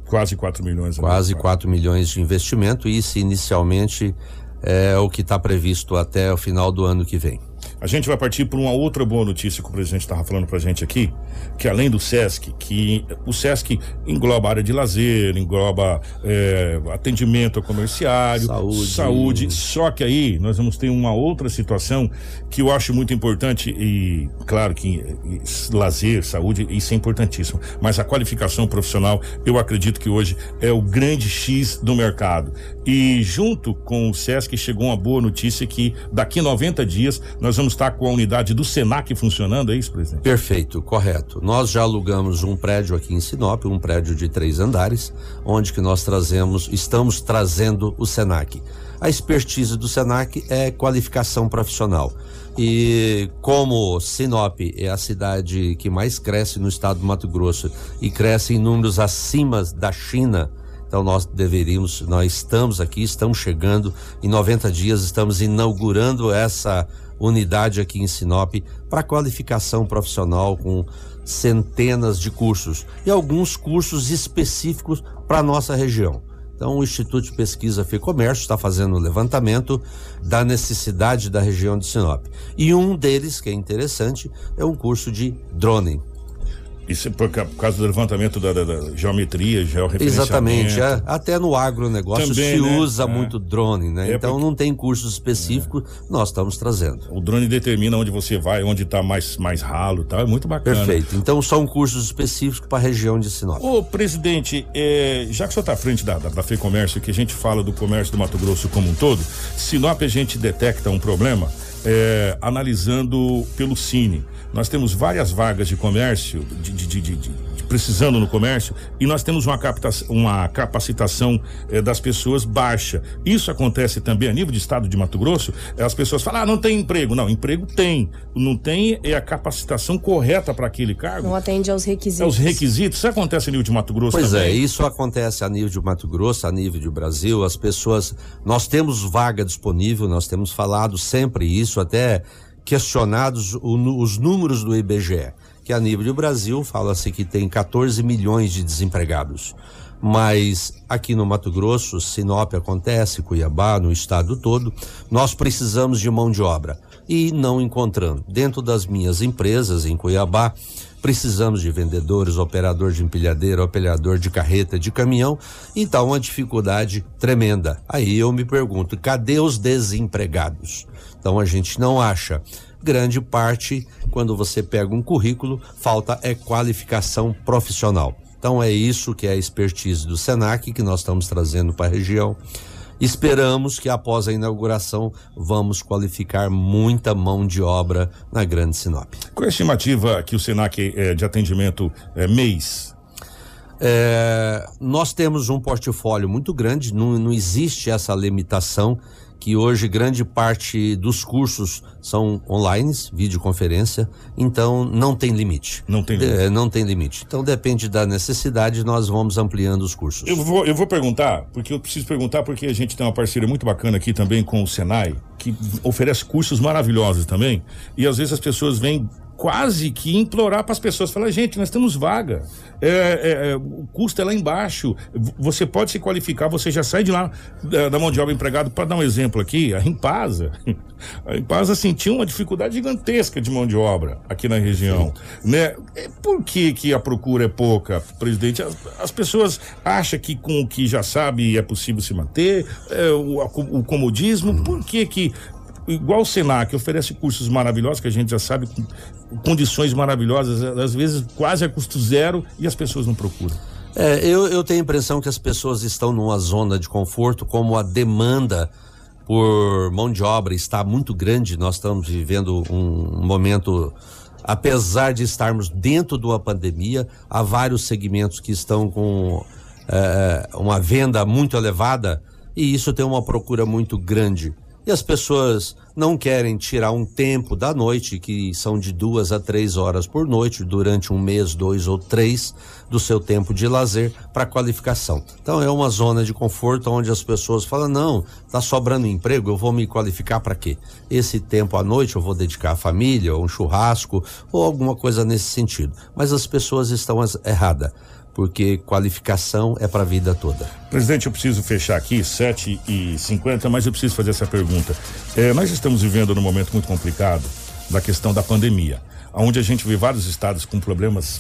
Quase 4 milhões. Quase 4 milhões de investimento, e isso inicialmente é o que está previsto até o final do ano que vem. A gente vai partir por uma outra boa notícia que o presidente estava falando pra gente aqui, que além do SESC, que o SESC engloba área de lazer, engloba é, atendimento ao comerciário, Saúde. saúde. Só que aí nós vamos ter uma outra situação que eu acho muito importante e, claro que e, lazer, saúde, isso é importantíssimo. Mas a qualificação profissional, eu acredito que hoje é o grande X do mercado. E junto com o SESC chegou uma boa notícia que daqui 90 dias nós vamos estar com a unidade do Senac funcionando, é isso, presidente? Perfeito, correto. Nós já alugamos um prédio aqui em Sinop, um prédio de três andares, onde que nós trazemos, estamos trazendo o Senac. A expertise do Senac é qualificação profissional. E como Sinop é a cidade que mais cresce no estado do Mato Grosso e cresce em números acima da China, então nós deveríamos, nós estamos aqui, estamos chegando, em 90 dias estamos inaugurando essa unidade aqui em Sinop para qualificação profissional com centenas de cursos e alguns cursos específicos para nossa região. Então, o Instituto de Pesquisa FEComércio está fazendo um levantamento da necessidade da região de Sinop. E um deles, que é interessante, é um curso de drone. Isso é por, por causa do levantamento da, da- da geometria, georreferenciamento. Exatamente, é, até no agronegócio Também, se né? usa É. muito drone, né? É então porque- não tem cursos específicos, nós estamos trazendo. O drone determina onde você vai, onde está mais, mais ralo e tal. É muito bacana. Perfeito. Então são cursos específicos para a região de Sinop. Ô, presidente, é, já que o senhor está à frente da, da, da FEComércio, que a gente fala do comércio do Mato Grosso como um todo, Sinop a gente detecta um problema é, analisando pelo Cine. Nós temos várias vagas de comércio, de, de- de- de- de- de- precisando no comércio, e nós temos uma, uma capacitação é, das pessoas baixa. Isso acontece também a nível de estado de Mato Grosso. É, As pessoas falam, ah, não tem emprego. Não, emprego tem. Não tem é a capacitação correta para aquele cargo. Não atende aos requisitos. É os requisitos. Isso acontece a nível de Mato Grosso Pois também? é, isso acontece a nível de Mato Grosso, a nível de Brasil. As pessoas, nós temos vaga disponível, nós temos falado sempre isso, até questionados os números do IBGE, que a nível do Brasil fala-se que tem 14 milhões de desempregados. Mas aqui no Mato Grosso, Sinop acontece, Cuiabá, no estado todo, nós precisamos de mão de obra e não encontrando. Dentro das minhas empresas em Cuiabá, precisamos de vendedores, operador de empilhadeira, operador de carreta, de caminhão, e tá uma dificuldade tremenda. Aí eu me pergunto, cadê os desempregados? Então a gente não acha. Grande parte, quando você pega um currículo, falta é qualificação profissional. Então é isso que é a expertise do Senac que nós estamos trazendo para a região. Esperamos que após a inauguração vamos qualificar muita mão de obra na Grande Sinop. Qual é a estimativa que o Senac é, de atendimento é, mês? É, nós temos um portfólio muito grande, não, não existe essa limitação que hoje grande parte dos cursos são online, videoconferência, então não tem limite. Não tem limite. É, não tem limite. Então depende da necessidade, nós vamos ampliando os cursos. Eu vou, eu vou perguntar, porque eu preciso perguntar, porque a gente tem uma parceria muito bacana aqui também com o Senai, que oferece cursos maravilhosos também. E às vezes as pessoas vêm quase que implorar para as pessoas, falar, gente, nós temos vaga, é, é, é, o custo é lá embaixo, você pode se qualificar, você já sai de lá da, da mão de obra empregado, para dar um exemplo aqui, a Impasa, <laughs> a Impasa sentiu uma dificuldade gigantesca de mão de obra aqui na região, né? É, Por que que a procura é pouca, presidente? As, as pessoas acham que com o que já sabe é possível se manter, é, o, o comodismo, por que que igual o Senac oferece cursos maravilhosos que a gente já sabe com condições maravilhosas, às vezes quase a custo zero e as pessoas não procuram. É, eu, eu tenho a impressão que as pessoas estão numa zona de conforto, como a demanda por mão de obra está muito grande. Nós estamos vivendo um momento, apesar de estarmos dentro de uma pandemia, há vários segmentos que estão com é, uma venda muito elevada e isso tem uma procura muito grande. E as pessoas não querem tirar um tempo da noite, que são de duas a três horas por noite, durante um mês, dois ou três, do seu tempo de lazer para qualificação. Então é uma zona de conforto onde as pessoas falam: não, tá sobrando emprego, eu vou me qualificar para quê? Esse tempo à noite eu vou dedicar à família, ou um churrasco, ou alguma coisa nesse sentido. Mas as pessoas estão as- erradas porque qualificação é para a vida toda. Presidente, eu preciso fechar aqui, 7 e 50 mas eu preciso fazer essa pergunta. É, nós estamos vivendo num momento muito complicado da questão da pandemia, onde a gente vê vários estados com problemas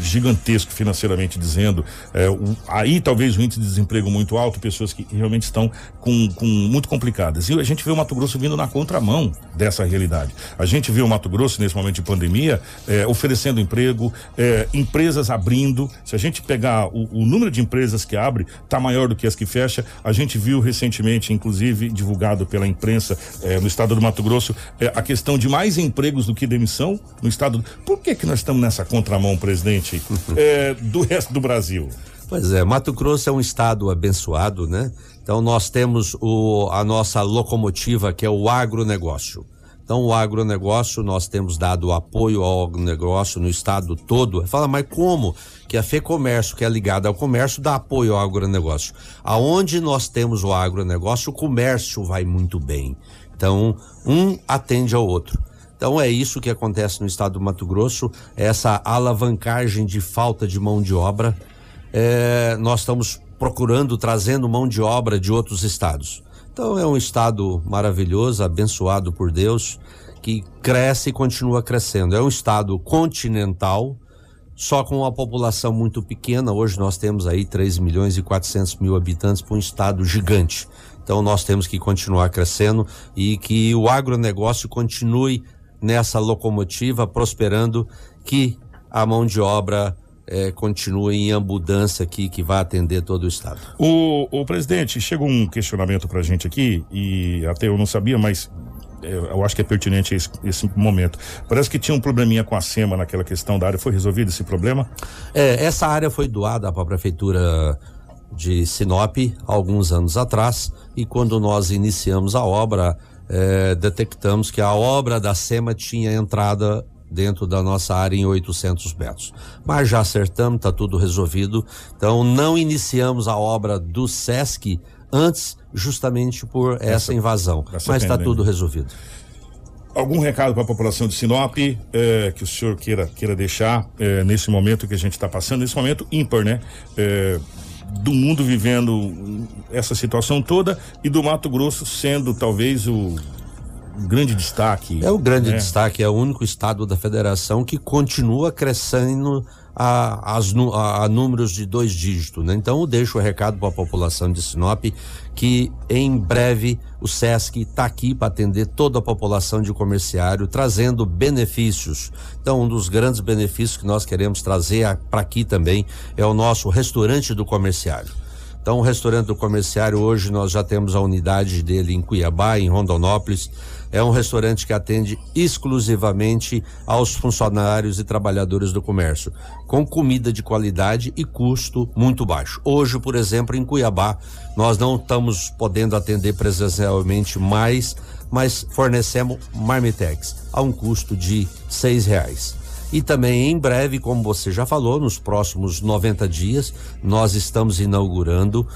gigantescos financeiramente dizendo, é, o- aí talvez o índice de desemprego muito alto, pessoas que realmente estão com, com muito complicadas. E a gente vê o Mato Grosso vindo na contramão dessa realidade. A gente vê o Mato Grosso nesse momento de pandemia é, oferecendo emprego, é, empresas abrindo. Se a gente pegar o, o número de empresas que abre, está maior do que as que fecha. A gente viu recentemente, inclusive divulgado pela imprensa é, no estado do Mato Grosso, é, a questão de mais empregos do que demissão no estado. do- Por que que nós estamos nessa contramão, presidente, <laughs> é, do resto do Brasil? Pois é, Mato Grosso é um estado abençoado, né? Então nós temos o, a nossa locomotiva que é o agronegócio. Então o agronegócio, nós temos dado apoio ao agronegócio no estado todo. Fala, mas como que a FEComércio, que é ligada ao comércio, dá apoio ao agronegócio? Aonde nós temos o agronegócio, o comércio vai muito bem. Então, um atende ao outro. Então é isso que acontece no estado do Mato Grosso, essa alavancagem de falta de mão de obra. É, nós estamos procurando, trazendo mão de obra de outros estados. Então é um estado maravilhoso, abençoado por Deus, que cresce e continua crescendo. É um estado continental, só com uma população muito pequena. Hoje nós temos aí 3 milhões e 400 mil habitantes para um estado gigante. Então nós temos que continuar crescendo e que o agronegócio continue nessa locomotiva prosperando, que a mão de obra é, continue em abundância aqui, que vai atender todo o estado. O, o presidente, chegou um questionamento para a gente aqui, e até eu não sabia, mas eu acho que é pertinente esse, esse, momento. Parece que tinha um probleminha com a SEMA naquela questão da área. Foi resolvido esse problema? É, essa área foi doada para a prefeitura de Sinop alguns anos atrás e quando nós iniciamos a obra é, detectamos que a obra da SEMA tinha entrada dentro da nossa área em 800 metros. Mas já acertamos, está tudo resolvido. Então não iniciamos a obra do SESC antes justamente por essa, essa invasão. Essa Mas está tudo resolvido. Algum recado para a população de Sinop eh, que o senhor queira, queira deixar eh, nesse momento que a gente está passando, nesse momento ímpar, né? Eh, do mundo vivendo essa situação toda e do Mato Grosso sendo talvez o grande destaque. É o grande né? destaque, é o único estado da federação que continua crescendo a, a, a números de dois dígitos. Né? Então, eu deixo o recado para a população de Sinop que em breve o SESC está aqui para atender toda a população de comerciário, trazendo benefícios. Então, um dos grandes benefícios que nós queremos trazer para aqui também é o nosso restaurante do comerciário. Então, o restaurante do comerciário, hoje nós já temos a unidade dele em Cuiabá, em Rondonópolis é um restaurante que atende exclusivamente aos funcionários e trabalhadores do comércio, com comida de qualidade e custo muito baixo. Hoje, por exemplo, em Cuiabá, nós não estamos podendo atender presencialmente mais, mas fornecemos marmitex a um custo de seis reais. E também em breve, como você já falou, nos próximos 90 dias, nós estamos inaugurando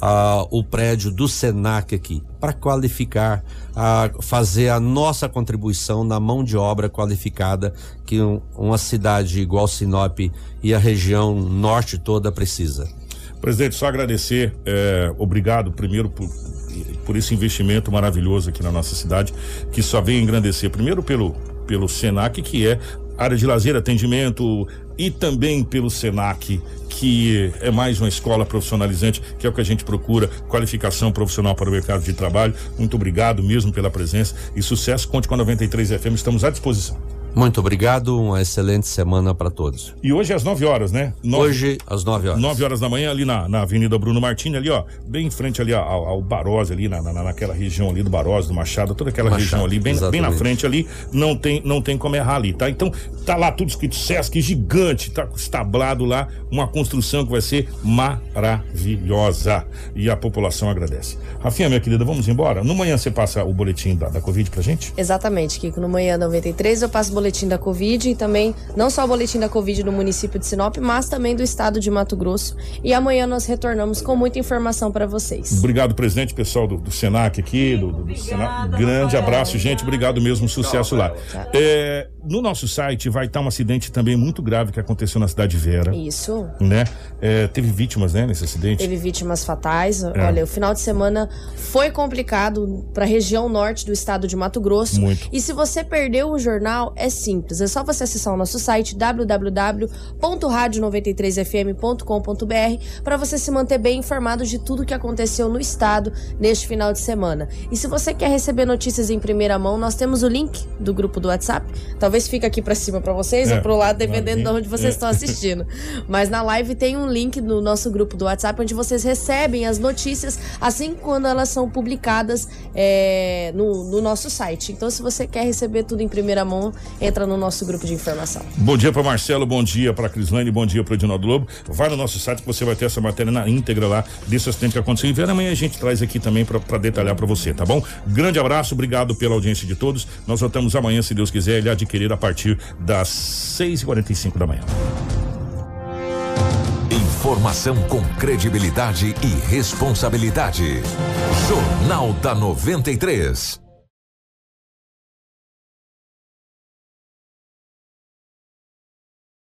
ah, o prédio do Senac aqui, para qualificar, a fazer a nossa contribuição na mão de obra qualificada que um, uma cidade igual Sinop e a região norte toda precisa. Presidente, só agradecer, é, obrigado primeiro por, por esse investimento maravilhoso aqui na nossa cidade, que só vem engrandecer, primeiro pelo, pelo Senac, que é área de lazer, atendimento e também pelo Senac, que é mais uma escola profissionalizante, que é o que a gente procura, qualificação profissional para o mercado de trabalho. Muito obrigado mesmo pela presença e sucesso. Conte com a 93 FM, estamos à disposição. Muito obrigado, uma excelente semana para todos. E hoje às 9 horas, né? Nove, hoje às 9 horas. 9 horas da manhã, ali na, na Avenida Bruno Martini, ali, ó, bem em frente ali ao, ao Barós, ali na, na, naquela região ali do Barós, do Machado, toda aquela Machado, região ali, bem, bem na frente ali, não tem, não tem como errar ali, tá? Então, tá lá tudo escrito Sesc gigante, tá establado lá, uma construção que vai ser maravilhosa. E a população agradece. Rafinha, minha querida, vamos embora? No manhã você passa o boletim da, da Covid pra gente? Exatamente, Kiko. No manhã 93 eu passo o boletim da Covid e também, não só o boletim da Covid no município de Sinop, mas também do estado de Mato Grosso. E amanhã nós retornamos com muita informação para vocês. Obrigado, presidente, pessoal do, do Senac aqui, do, do, do Senac. Grande abraço, gente. Obrigado mesmo, sucesso lá. É, no nosso site vai estar um acidente também muito grave que aconteceu na cidade de Vera. Isso. Né? É, teve vítimas, né, nesse acidente? Teve vítimas fatais. É. Olha, o final de semana foi complicado para a região norte do estado de Mato Grosso. Muito. E se você perdeu o jornal, é simples. É só você acessar o nosso site www.radio93fm.com.br para você se manter bem informado de tudo que aconteceu no estado neste final de semana. E se você quer receber notícias em primeira mão, nós temos o link do grupo do WhatsApp. Talvez fique aqui para cima para vocês é, ou pro lado, dependendo de onde vocês é. estão assistindo. <laughs> Mas na live tem um link no nosso grupo do WhatsApp onde vocês recebem as notícias assim quando elas são publicadas é, no, no nosso site. Então, se você quer receber tudo em primeira mão, entra no nosso grupo de informação. Bom dia para Marcelo, bom dia para Crislane, bom dia para o Edinaldo Lobo. Vai no nosso site que você vai ter essa matéria na íntegra lá desse acidente que aconteceu em Vera. Amanhã a gente traz aqui também para detalhar para você, tá bom? Grande abraço, obrigado pela audiência de todos. Nós voltamos amanhã, se Deus quiser, ele adquirir a partir das 6h45 da manhã. Informação com credibilidade e responsabilidade. Jornal da 93.